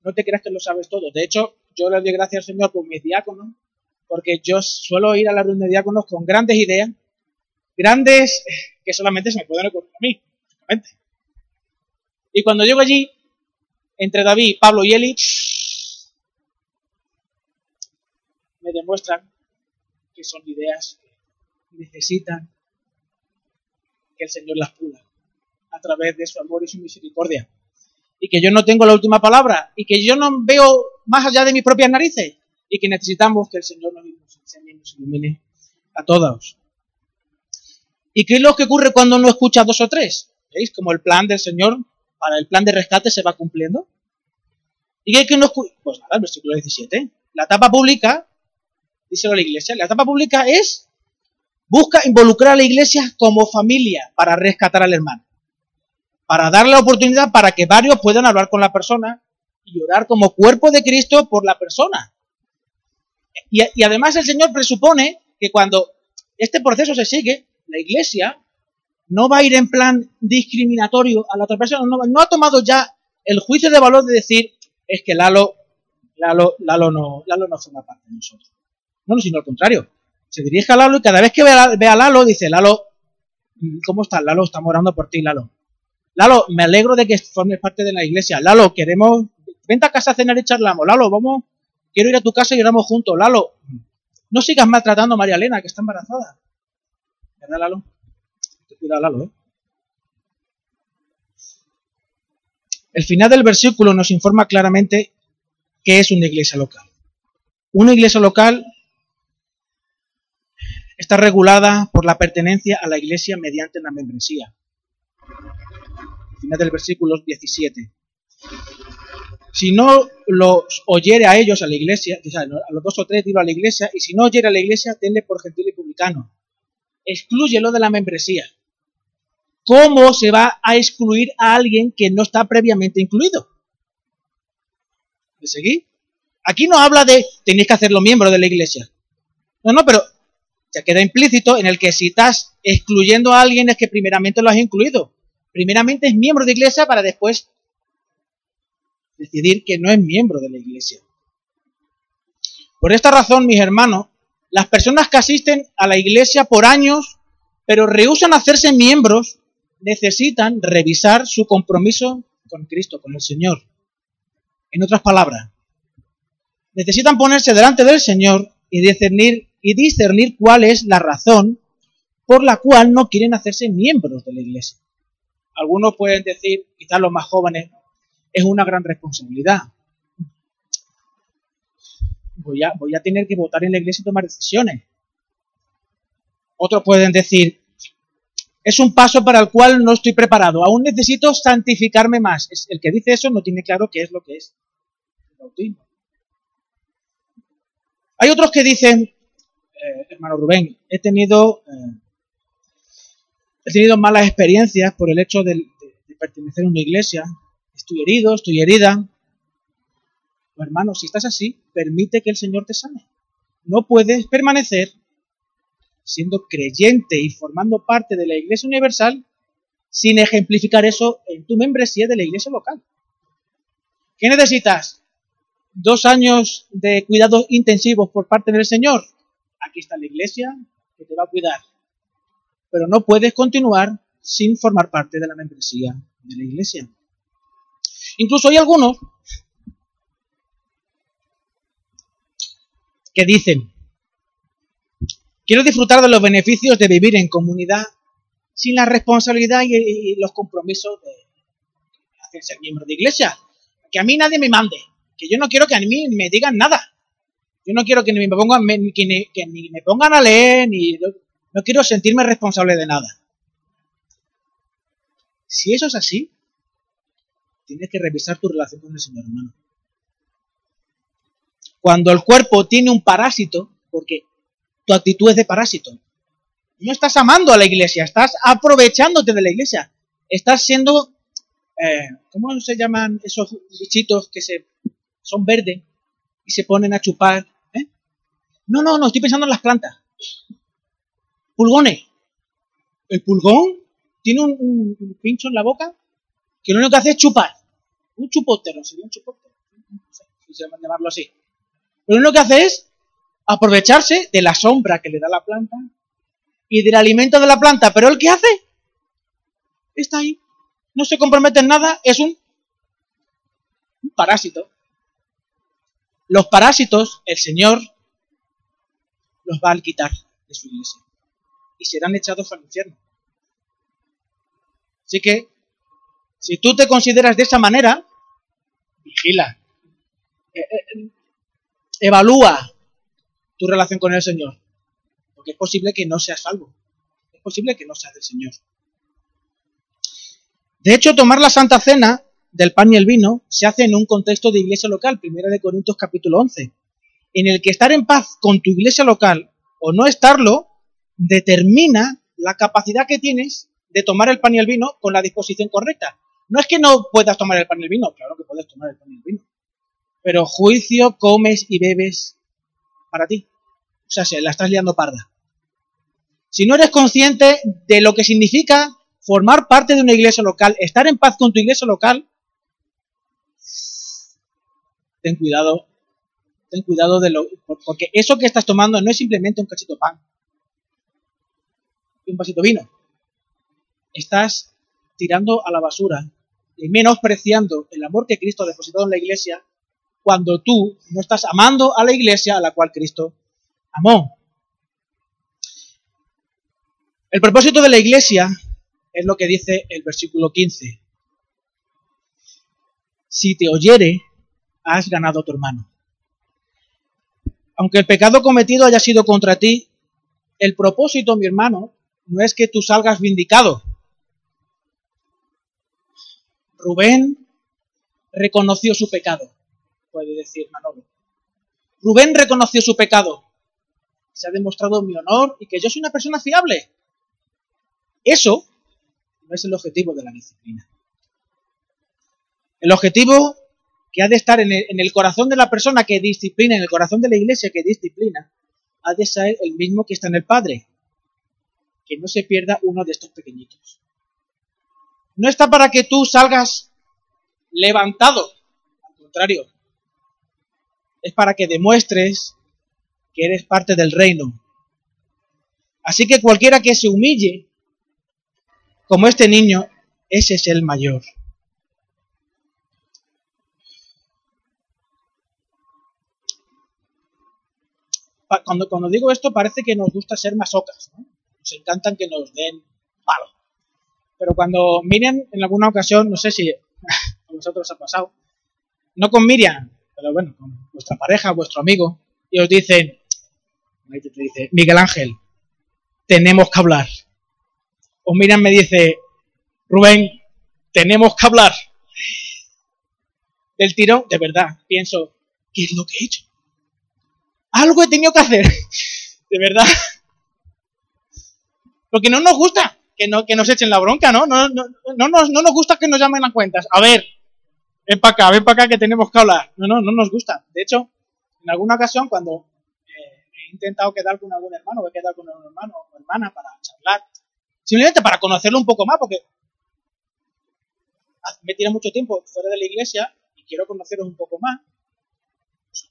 No te creas que lo sabes todo. De hecho, yo le doy gracias al Señor por mis diáconos, porque yo suelo ir a la reunión de diáconos con grandes ideas, grandes que solamente se me pueden ocurrir a mí. Y cuando llego allí, entre David, Pablo y Eli, me demuestran que son ideas que necesitan que el Señor las pula través de su amor y su misericordia. Y que yo no tengo la última palabra y que yo no veo más allá de mis propias narices y que necesitamos que el Señor nos enseñe y nos ilumine a todos. ¿Y qué es lo que ocurre cuando no escucha dos o tres? ¿Veis? Como el plan del Señor para el plan de rescate se va cumpliendo. ¿Y qué que no Pues nada, el versículo 17. La etapa pública, dice la iglesia, la etapa pública es, busca involucrar a la iglesia como familia para rescatar al hermano. Para darle la oportunidad para que varios puedan hablar con la persona y orar como cuerpo de Cristo por la persona. Y, además el Señor presupone que cuando este proceso se sigue, la iglesia no va a ir en plan discriminatorio a la otra persona, no, ha tomado ya el juicio de valor de decir, es que Lalo, Lalo, Lalo, no, Lalo no forma parte de nosotros. No, sino al contrario. Se dirige a Lalo y cada vez que ve a Lalo dice, Lalo, ¿cómo estás? Lalo, estamos orando por ti, Lalo. Lalo, me alegro de que formes parte de la iglesia. Lalo, queremos, vente a casa a cenar y charlamos. Lalo, vamos, quiero ir a tu casa y oramos juntos. Lalo, no sigas maltratando a María Elena, que está embarazada. ¿Verdad, Lalo? Cuidado, Lalo, ¿eh? El final del versículo nos informa claramente qué es una iglesia local. Una iglesia local está regulada por la pertenencia a la iglesia mediante la membresía. Final del versículo 17. Si no los oyere a ellos, a la iglesia, a los dos o tres, digo a la iglesia, y si no oyere a la iglesia, tenle por gentil y publicano. Exclúyelo de la membresía. ¿Cómo se va a excluir a alguien que no está previamente incluido? ¿Me seguí? Aquí no habla de tenéis que hacerlo miembro de la iglesia. No, no, pero ya queda implícito en el que si estás excluyendo a alguien es que primeramente lo has incluido. Primeramente es miembro de iglesia para después decidir que no es miembro de la iglesia. Por esta razón, mis hermanos, las personas que asisten a la iglesia por años, pero rehusan hacerse miembros, necesitan revisar su compromiso con Cristo, con el Señor. En otras palabras, necesitan ponerse delante del Señor y discernir y discernir cuál es la razón por la cual no quieren hacerse miembros de la iglesia. Algunos pueden decir, quizás los más jóvenes, es una gran responsabilidad. Voy a, tener que votar en la iglesia y tomar decisiones. Otros pueden decir, es un paso para el cual no estoy preparado, aún necesito santificarme más. El que dice eso no tiene claro qué es lo que es el bautismo. Hay otros que dicen, eh, hermano Rubén, he tenido, eh, he tenido malas experiencias por el hecho de, pertenecer a una iglesia. Estoy herido, estoy herida. hermano, si estás así, permite que el Señor te sane. No puedes permanecer siendo creyente y formando parte de la Iglesia Universal sin ejemplificar eso en tu membresía de la Iglesia local. ¿Qué necesitas? Dos años de cuidados intensivos por parte del Señor aquí está la iglesia que te va a cuidar. Pero no puedes continuar sin formar parte de la membresía de la iglesia. Incluso hay algunos que dicen, quiero disfrutar de los beneficios de vivir en comunidad sin la responsabilidad y, los compromisos de hacerse miembro de iglesia. Que a mí nadie me mande, que yo no quiero que a mí me digan nada. Yo no quiero que ni me pongan, que ni, me pongan a leer, ni no quiero sentirme responsable de nada. Si eso es así, tienes que revisar tu relación con el Señor, hermano. Cuando el cuerpo tiene un parásito, porque tu actitud es de parásito, no estás amando a la iglesia, estás aprovechándote de la iglesia, estás siendo, eh, ¿cómo se llaman esos bichitos que se, son verdes y se ponen a chupar no, no, no, estoy pensando en las plantas. Pulgones. El pulgón tiene un, pincho en la boca que lo único que hace es chupar. Un chupótero, sería un chupótero. No sé si se llama llamarlo así. Pero lo único que hace es aprovecharse de la sombra que le da la planta y del alimento de la planta. Pero ¿el qué hace? Está ahí. No se compromete en nada. Es un, un parásito. Los parásitos, el Señor los va a quitar de su iglesia y serán echados al infierno. Así que, si tú te consideras de esa manera, vigila, eh, eh, evalúa tu relación con el Señor, porque es posible que no seas salvo, es posible que no seas del Señor. De hecho, tomar la Santa Cena del pan y el vino se hace en un contexto de iglesia local, primera de Corintios capítulo 11 en el que estar en paz con tu iglesia local o no estarlo determina la capacidad que tienes de tomar el pan y el vino con la disposición correcta. No es que no puedas tomar el pan y el vino, claro que puedes tomar el pan y el vino. Pero juicio comes y bebes para ti. O sea, se la estás liando parda. Si no eres consciente de lo que significa formar parte de una iglesia local, estar en paz con tu iglesia local, ten cuidado, ten cuidado de lo, porque eso que estás tomando no es simplemente un cachito de pan y un vasito vino. Estás tirando a la basura y menospreciando el amor que Cristo ha depositado en la iglesia cuando tú no estás amando a la iglesia a la cual Cristo amó. El propósito de la iglesia es lo que dice el versículo 15. Si te oyere, has ganado a tu hermano. Aunque el pecado cometido haya sido contra ti, el propósito, mi hermano, no es que tú salgas vindicado. Rubén reconoció su pecado, puede decir Manolo. Rubén reconoció su pecado. Se ha demostrado mi honor y que yo soy una persona fiable. Eso no es el objetivo de la disciplina. El objetivo que ha de estar en el, corazón de la persona que disciplina, en el corazón de la iglesia que disciplina, ha de ser el mismo que está en el Padre. Que no se pierda uno de estos pequeñitos. No está para que tú salgas levantado, al contrario. Es para que demuestres que eres parte del reino. Así que cualquiera que se humille, como este niño, ese es el mayor. cuando, cuando digo esto parece que nos gusta ser masocas, ¿no? Nos encantan que nos den palo. Pero cuando Miriam, en alguna ocasión, no sé si <laughs> a vosotros ha pasado, no con Miriam, pero bueno, con vuestra pareja, vuestro amigo, y os dicen, te dice, Miguel Ángel, tenemos que hablar. O Miriam me dice, Rubén, tenemos que hablar. Del tirón, de verdad, pienso, ¿qué es lo que he hecho? algo he tenido que hacer. <laughs> De verdad. Porque no nos gusta que, no, que nos echen la bronca, ¿no? No, no, no, nos, no nos gusta que nos llamen a cuentas. A ver, ven para acá, ven para acá que tenemos que hablar. No, no, no nos gusta. De hecho, en alguna ocasión cuando eh, he intentado quedar con algún hermano, o he quedado con un hermano o hermana para charlar, simplemente para conocerlo un poco más, porque me tiene mucho tiempo fuera de la iglesia y quiero conoceros un poco más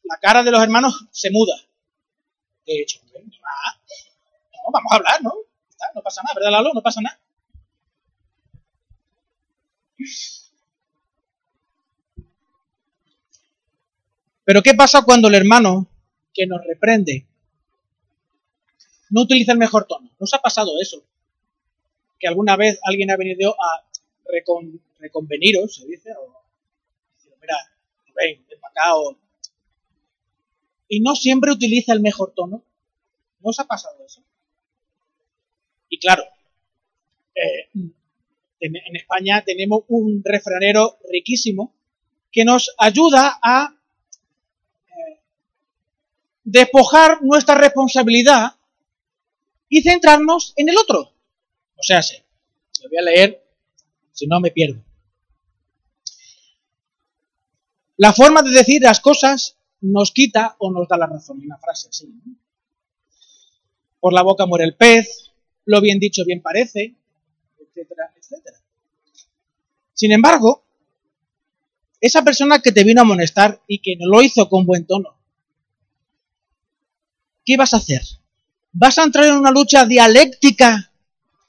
la cara de los hermanos se muda. De hecho, no, vamos a hablar, ¿no? No pasa nada, ¿verdad, Lalo? No pasa nada. Pero ¿qué pasa cuando el hermano que nos reprende no utiliza el mejor tono? ¿Nos ha pasado eso? Que alguna vez alguien ha venido a reconveniros, se dice, o mira, ven, ven para acá, o y no siempre utiliza el mejor tono. ¿No os ha pasado eso? Y claro, eh, en, España tenemos un refranero riquísimo que nos ayuda a eh, despojar nuestra responsabilidad y centrarnos en el otro. O sea, se lo voy a leer, si no me pierdo. La forma de decir las cosas nos quita o nos da la razón. Una frase así. Por la boca muere el pez, lo bien dicho bien parece, etcétera, etcétera. Sin embargo, esa persona que te vino a amonestar y que no lo hizo con buen tono, ¿qué vas a hacer? ¿Vas a entrar en una lucha dialéctica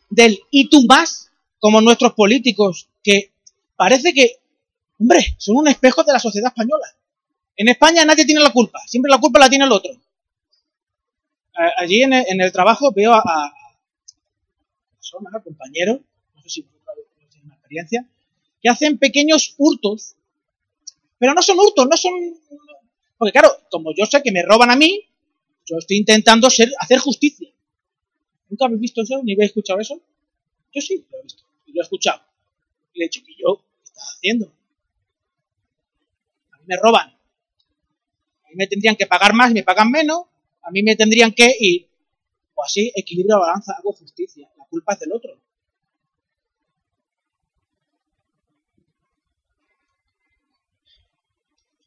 del y tú más, como nuestros políticos, que parece que, hombre, son un espejo de la sociedad española? En España nadie tiene la culpa, siempre la culpa la tiene el otro. Allí en el, trabajo veo a, a compañeros, no sé si tienen una experiencia, que hacen pequeños hurtos, pero no son hurtos, no son... Porque claro, como yo sé que me roban a mí, yo estoy intentando ser, hacer justicia. ¿Nunca habéis visto eso? ¿Ni habéis escuchado eso? Yo sí, lo he visto. Y lo he escuchado. Y le he dicho, que yo? ¿Qué estás haciendo? A mí me roban me tendrían que pagar más y me pagan menos, a mí me tendrían que ir. O así, equilibrio, balanza, hago justicia. Culpa es del otro.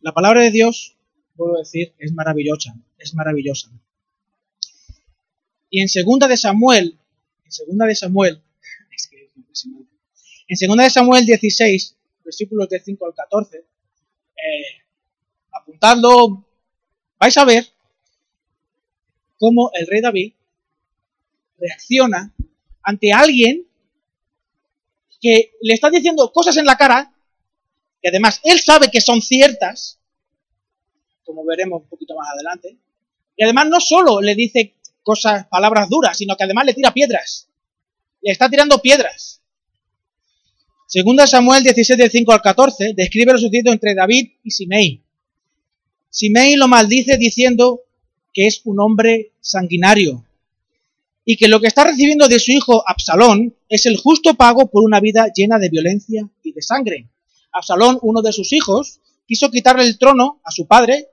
La palabra de Dios puedo decir, es maravillosa, es maravillosa. Y en segunda de Samuel, en segunda de Samuel, <laughs> es que es impresionante. En segunda de Samuel 16, versículos de 5 al 14, eh, apuntando, vais a ver cómo el rey David reacciona ante alguien que le está diciendo cosas en la cara, que además él sabe que son ciertas, como veremos un poquito más adelante, y además no solo le dice cosas, palabras duras, sino que además le tira piedras. Le está tirando piedras. Segunda Samuel 17, del 5 al 14, describe lo sucedido entre David y Simei. Simei lo maldice diciendo que es un hombre sanguinario y que lo que está recibiendo de su hijo Absalón es el justo pago por una vida llena de violencia y de sangre. Absalón, uno de sus hijos, quiso quitarle el trono a su padre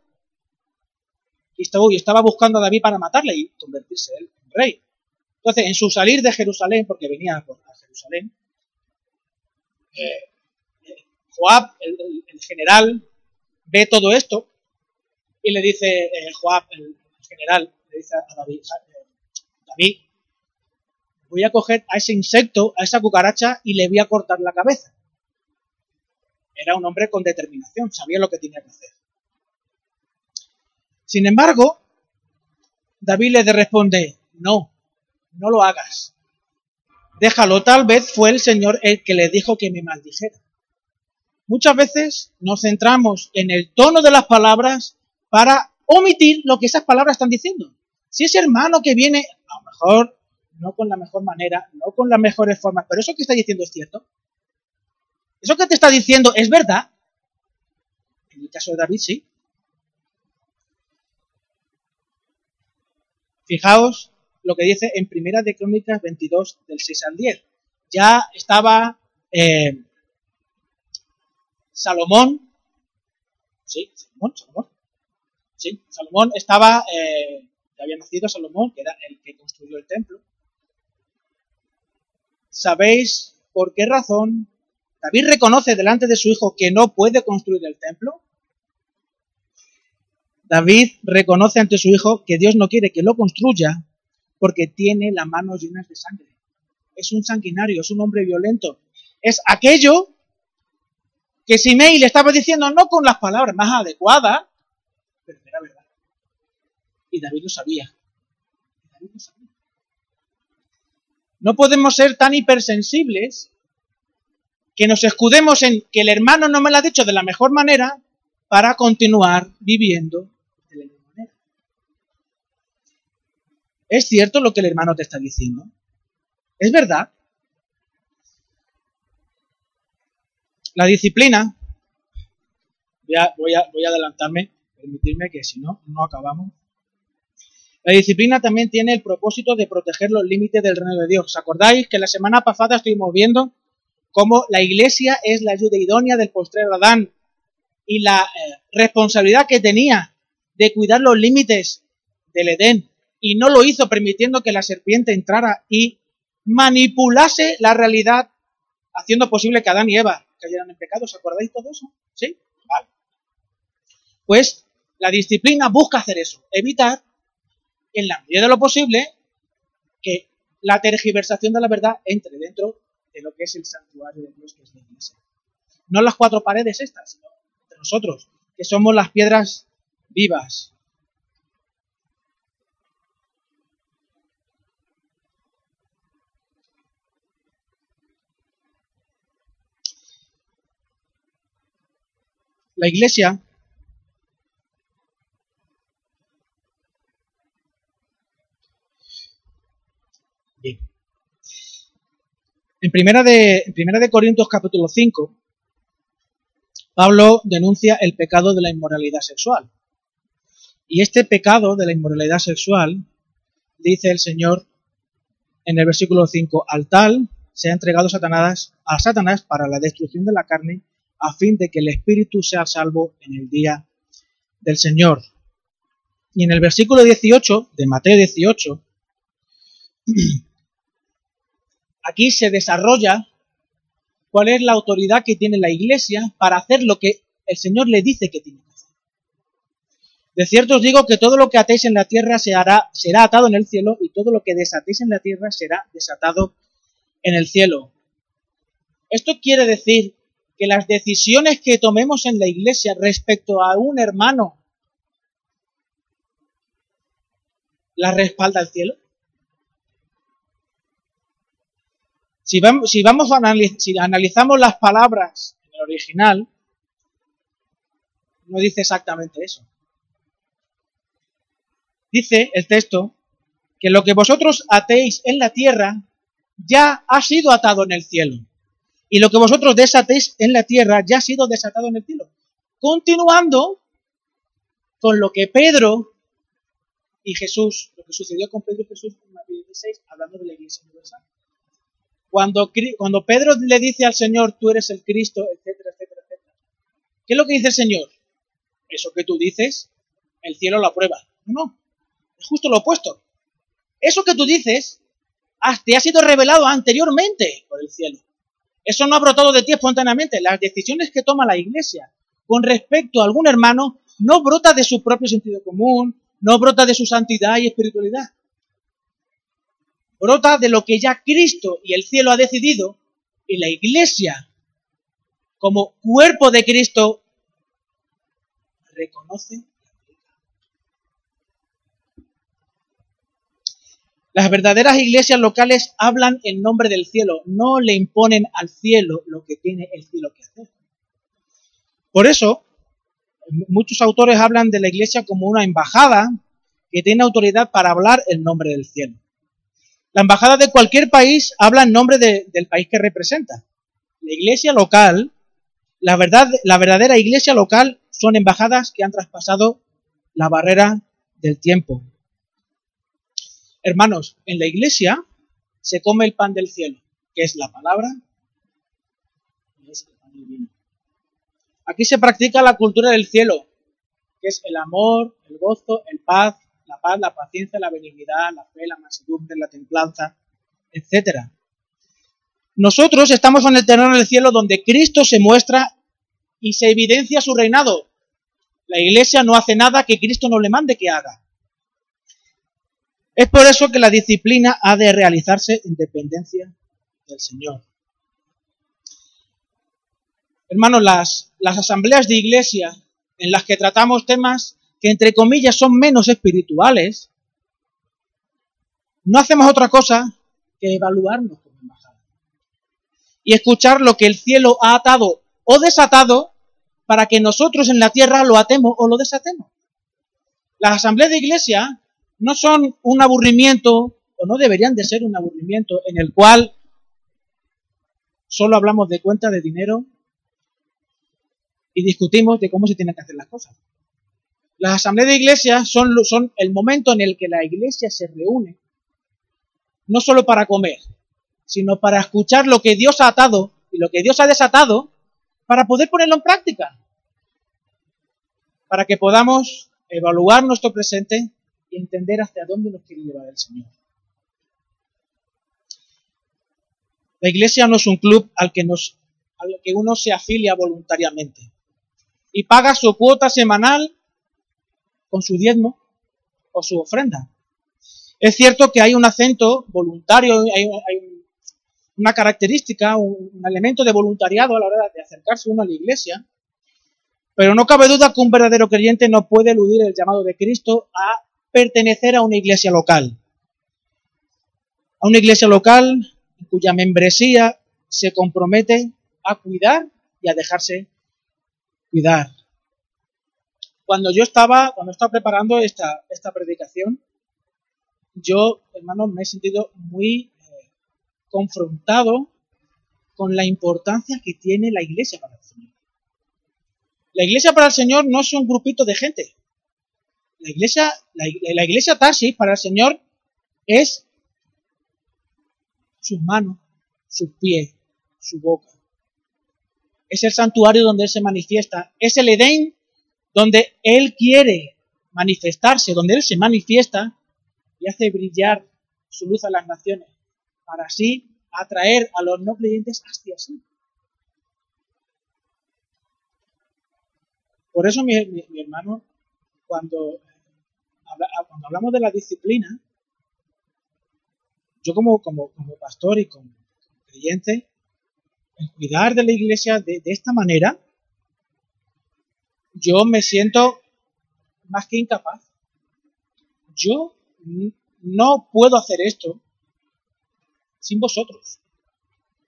y estaba buscando a David para matarle y convertirse él en rey. Entonces, en su salir de Jerusalén, porque venía por Jerusalén, eh, Joab, el, general, ve todo esto y le dice, eh, Joab, el, general, le dice a David, David, voy a coger a ese insecto, a esa cucaracha y le voy a cortar la cabeza. Era un hombre con determinación, sabía lo que tenía que hacer. Sin embargo, David le responde, no, no lo hagas. Déjalo, tal vez fue el Señor el que le dijo que me maldijera. Muchas veces nos centramos en el tono de las palabras para omitir lo que esas palabras están diciendo. Si ese hermano que viene, a lo mejor no con la mejor manera, no con las mejores formas, pero eso que está diciendo es cierto. Eso que te está diciendo es verdad. En el caso de David, sí. Fijaos lo que dice en Primera de Crónicas 22, del 6 al 10. Ya estaba eh, Salomón, sí, Salomón, Salomón, sí, Salomón estaba, eh, había nacido Salomón, que era el que construyó el templo. ¿Sabéis por qué razón David reconoce delante de su hijo que no puede construir el templo? David reconoce ante su hijo que Dios no quiere que lo construya porque tiene las manos llenas de sangre. Es un sanguinario, es un hombre violento. Es aquello que Simei le estaba diciendo no con las palabras más adecuadas, pero era verdad. Y David lo sabía. David lo sabía. No podemos ser tan hipersensibles que nos escudemos en que el hermano no me lo ha dicho de la mejor manera para continuar viviendo ¿Es cierto lo que el hermano te está diciendo? ¿Es verdad? La disciplina, voy a, voy a adelantarme, permitirme que si no, no acabamos. La disciplina también tiene el propósito de proteger los límites del reino de Dios. ¿Os acordáis que la semana pasada estuvimos viendo cómo la iglesia es la ayuda idónea del postrero Adán y la eh, responsabilidad que tenía de cuidar los límites del Edén y no lo hizo permitiendo que la serpiente entrara y manipulase la realidad, haciendo posible que Adán y Eva cayeran en pecado. ¿Os acordáis todo eso? ¿Sí? Vale. Pues la disciplina busca hacer eso, evitar, en la medida de lo posible, que la tergiversación de la verdad entre dentro de lo que es el santuario de Dios, que es la iglesia. No las cuatro paredes estas, sino entre nosotros, que somos las piedras vivas, La iglesia En primera de, primera de Corintios capítulo 5, Pablo denuncia el pecado de la inmoralidad sexual. Y este pecado de la inmoralidad sexual, dice el Señor en el versículo 5, al tal se ha entregado Satanás, a Satanás para la destrucción de la carne a fin de que el espíritu sea salvo en el día del Señor. Y en el versículo 18 de Mateo 18, <clears throat> aquí se desarrolla cuál es la autoridad que tiene la iglesia para hacer lo que el Señor le dice que tiene que hacer. De cierto os digo que todo lo que atéis en la tierra se hará, será atado en el cielo y todo lo que desatéis en la tierra será desatado en el cielo. Esto quiere decir que las decisiones que tomemos en la iglesia respecto a un hermano las respalda el cielo. Si vamos, si vamos a si analizamos las palabras en el original, no dice exactamente eso. Dice el texto que lo que vosotros atéis en la tierra ya ha sido atado en el cielo. Y lo que vosotros desatéis en la tierra ya ha sido desatado en el cielo. Continuando con lo que Pedro y Jesús, lo que sucedió con Pedro y Jesús en Mateo 16, hablando de la iglesia universal. Cuando, cuando Pedro le dice al Señor, tú eres el Cristo, etcétera, etcétera, etcétera. ¿Qué es lo que dice el Señor? Eso que tú dices, el cielo lo aprueba. No, es justo lo opuesto. Eso que tú dices te ha sido revelado anteriormente por el cielo. Eso no ha brotado de ti espontáneamente. Las decisiones que toma la iglesia con respecto a algún hermano no brota de su propio sentido común, no brota de su santidad y espiritualidad. Brota de lo que ya Cristo y el cielo ha decidido y la iglesia, como cuerpo de Cristo, reconoce Las verdaderas iglesias locales hablan en nombre del cielo, no le imponen al cielo lo que tiene el cielo que hacer. Por eso, muchos autores hablan de la iglesia como una embajada que tiene autoridad para hablar en nombre del cielo. La embajada de cualquier país habla en nombre del país que representa. La iglesia local, la, verdad, la verdadera iglesia local son embajadas que han traspasado la barrera del tiempo. Hermanos, en la iglesia se come el pan del cielo, que es la palabra, Aquí se practica la cultura del cielo, que es el amor, el gozo, el paz, la paz, la paciencia, la benignidad, la fe, la mansedumbre, la templanza, etc. Nosotros estamos en el terreno del cielo donde Cristo se muestra y se evidencia su reinado. La iglesia no hace nada que Cristo no le mande que haga. Es por eso que la disciplina ha de realizarse en dependencia del Señor. Hermanos, las, las asambleas de iglesia en las que tratamos temas que entre comillas son menos espirituales, no hacemos otra cosa que evaluarnos como embajada y escuchar lo que el cielo ha atado o desatado para que nosotros en la tierra lo atemos o lo desatemos. Las asambleas de iglesia no son un aburrimiento, o no deberían de ser un aburrimiento, en el cual solo hablamos de cuenta de dinero y discutimos de cómo se tienen que hacer las cosas. Las asambleas de iglesia son, el momento en el que la iglesia se reúne, no solo para comer, sino para escuchar lo que Dios ha atado y lo que Dios ha desatado, para poder ponerlo en práctica, para que podamos evaluar nuestro presente y entender hacia dónde nos quiere llevar el Señor. La iglesia no es un club al que uno se afilia voluntariamente y paga su cuota semanal con su diezmo o su ofrenda. Es cierto que hay un acento voluntario, hay, una característica, un, un, elemento de voluntariado a la hora de acercarse uno a la iglesia, pero no cabe duda que un verdadero creyente no puede eludir el llamado de Cristo a pertenecer a una iglesia local. A una iglesia local cuya membresía se compromete a cuidar y a dejarse cuidar. Cuando yo estaba, cuando estaba preparando esta, esta predicación, yo, hermano, me he sentido muy eh, confrontado con la importancia que tiene la iglesia para el Señor. La iglesia para el Señor no es un grupito de gente. La iglesia, la, iglesia Tarsis para el Señor es sus manos, sus pies, su boca. Es el santuario donde Él se manifiesta. Es el Edén donde Él quiere manifestarse, donde Él se manifiesta y hace brillar su luz a las naciones, para así atraer a los no creyentes hacia sí. Por eso, mi hermano, cuando, cuando hablamos de la disciplina, yo como, como, como pastor y como creyente, el cuidar de la iglesia de esta manera, yo me siento más que incapaz. Yo no puedo hacer esto sin vosotros.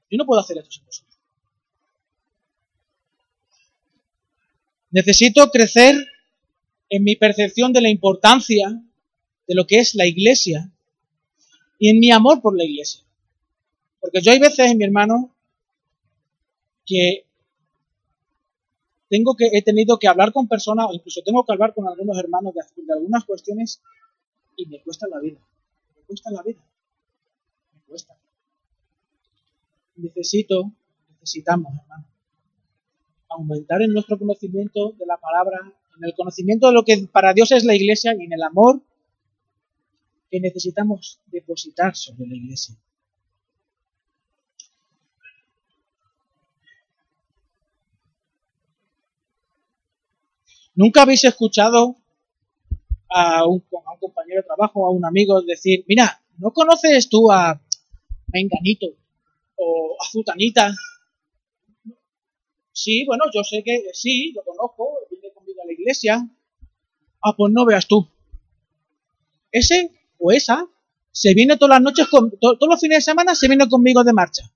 Yo no puedo hacer esto sin vosotros. Necesito crecer en mi percepción de la importancia de lo que es la iglesia y en mi amor por la iglesia. Porque yo hay veces, mi hermano, que tengo que, he tenido que hablar con personas, o incluso tengo que hablar con algunos hermanos de, algunas cuestiones y me cuesta la vida. Me cuesta la vida. Me cuesta. Necesito, necesitamos, hermano, aumentar en nuestro conocimiento de la palabra, en el conocimiento de lo que para Dios es la iglesia y en el amor que necesitamos depositar sobre la iglesia. ¿Nunca habéis escuchado a un, compañero de trabajo, a un amigo decir, mira, ¿no conoces tú a Menganito o a Zutanita? Sí, bueno, yo sé que sí, lo conozco, viene conmigo a la iglesia. Ah, pues no veas tú. Ese o esa se viene todas las noches, todos los fines de semana se viene conmigo de marcha.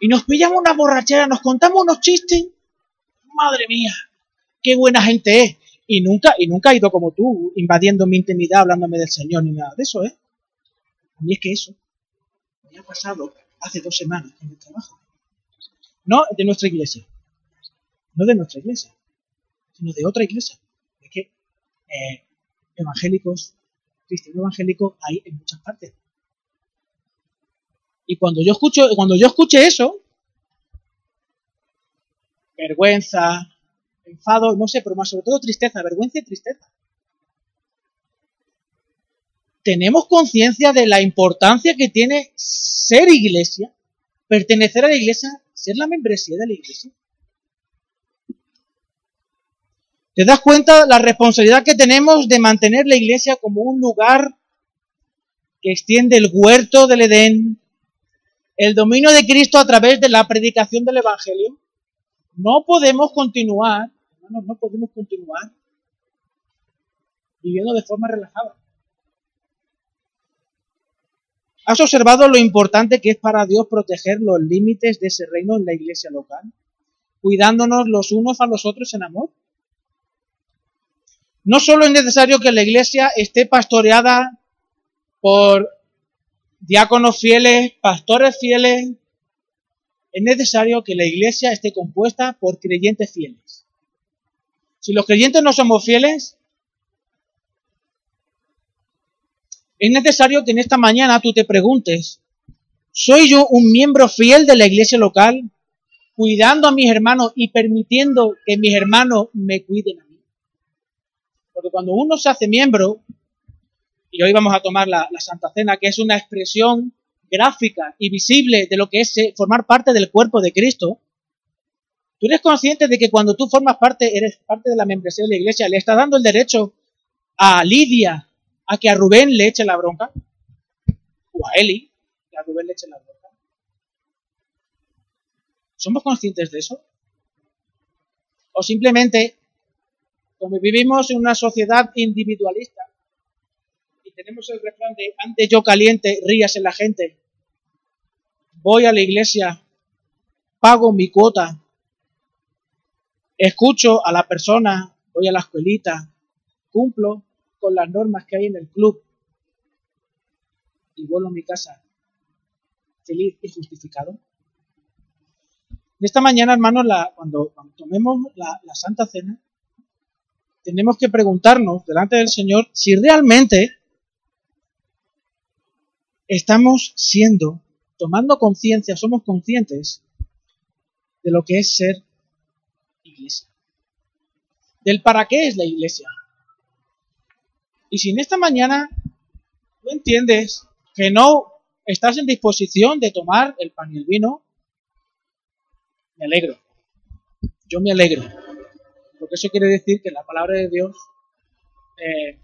Y nos pillamos una borrachera, nos contamos unos chistes. Madre mía, qué buena gente es. Y nunca, y nunca ha ido como tú, invadiendo mi intimidad, hablándome del Señor, ni nada de eso, ¿eh? A mí es que eso me ha pasado hace dos semanas en el trabajo. No de nuestra iglesia no de nuestra iglesia, sino de otra iglesia. Es que eh, evangélicos, cristianos evangélicos hay en muchas partes. Y cuando yo escucho, cuando yo escuché eso, vergüenza, enfado, no sé, pero más sobre todo tristeza, vergüenza y tristeza. Tenemos conciencia de la importancia que tiene ser iglesia, pertenecer a la iglesia, ser la membresía de la iglesia. ¿Te das cuenta la responsabilidad que tenemos de mantener la iglesia como un lugar que extiende el huerto del Edén, el dominio de Cristo a través de la predicación del Evangelio? No podemos continuar, hermanos, no podemos continuar viviendo de forma relajada. ¿Has observado lo importante que es para Dios proteger los límites de ese reino en la iglesia local? Cuidándonos los unos a los otros en amor. No solo es necesario que la iglesia esté pastoreada por diáconos fieles, pastores fieles, es necesario que la iglesia esté compuesta por creyentes fieles. Si los creyentes no somos fieles, es necesario que en esta mañana tú te preguntes, ¿soy yo un miembro fiel de la iglesia local, cuidando a mis hermanos y permitiendo que mis hermanos me cuiden a mí? Porque cuando uno se hace miembro, y hoy vamos a tomar la, Santa Cena, que es una expresión gráfica y visible de lo que es eh, formar parte del cuerpo de Cristo, tú eres consciente de que cuando tú formas parte, eres parte de la membresía de la iglesia, le estás dando el derecho a Lidia a que a Rubén le eche la bronca, o a Eli, que a Rubén le eche la bronca. ¿Somos conscientes de eso? O simplemente como vivimos en una sociedad individualista y tenemos el refrán de antes yo caliente, ríase la gente, voy a la iglesia, pago mi cuota, escucho a la persona, voy a la escuelita, cumplo con las normas que hay en el club y vuelvo a mi casa feliz y justificado. Esta mañana, hermanos, cuando, tomemos la Santa Cena, tenemos que preguntarnos delante del Señor si realmente estamos siendo, tomando conciencia, somos conscientes de lo que es ser del para qué es la iglesia. Y si en esta mañana tú entiendes que no estás en disposición de tomar el pan y el vino, me alegro. Yo me alegro porque eso quiere decir que la palabra de Dios eh,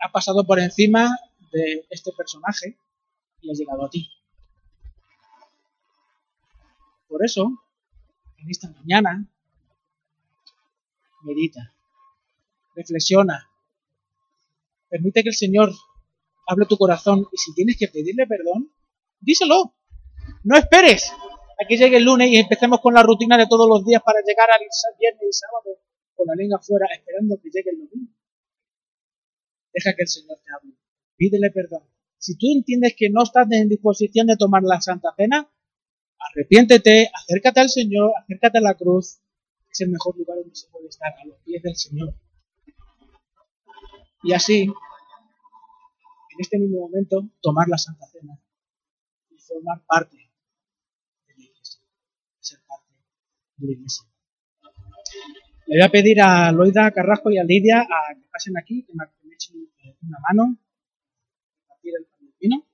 ha pasado por encima de este personaje y ha llegado a ti. Por eso, en esta mañana, medita, reflexiona, permite que el Señor hable tu corazón y si tienes que pedirle perdón, díselo. No esperes a que llegue el lunes y empecemos con la rutina de todos los días para llegar al viernes y sábado con la lengua afuera esperando que llegue el domingo. Deja que el Señor te hable. Pídele perdón. Si tú entiendes que no estás en disposición de tomar la Santa Cena, arrepiéntete, acércate al Señor, acércate a la cruz. Es el mejor lugar donde se puede estar, a los pies del Señor. Y así, en este mismo momento, tomar la Santa Cena y formar parte de la Iglesia. Ser parte de la Iglesia. Le voy a pedir a Loida Carrasco y a Lidia a que pasen aquí, que me echen una mano, partir el vino.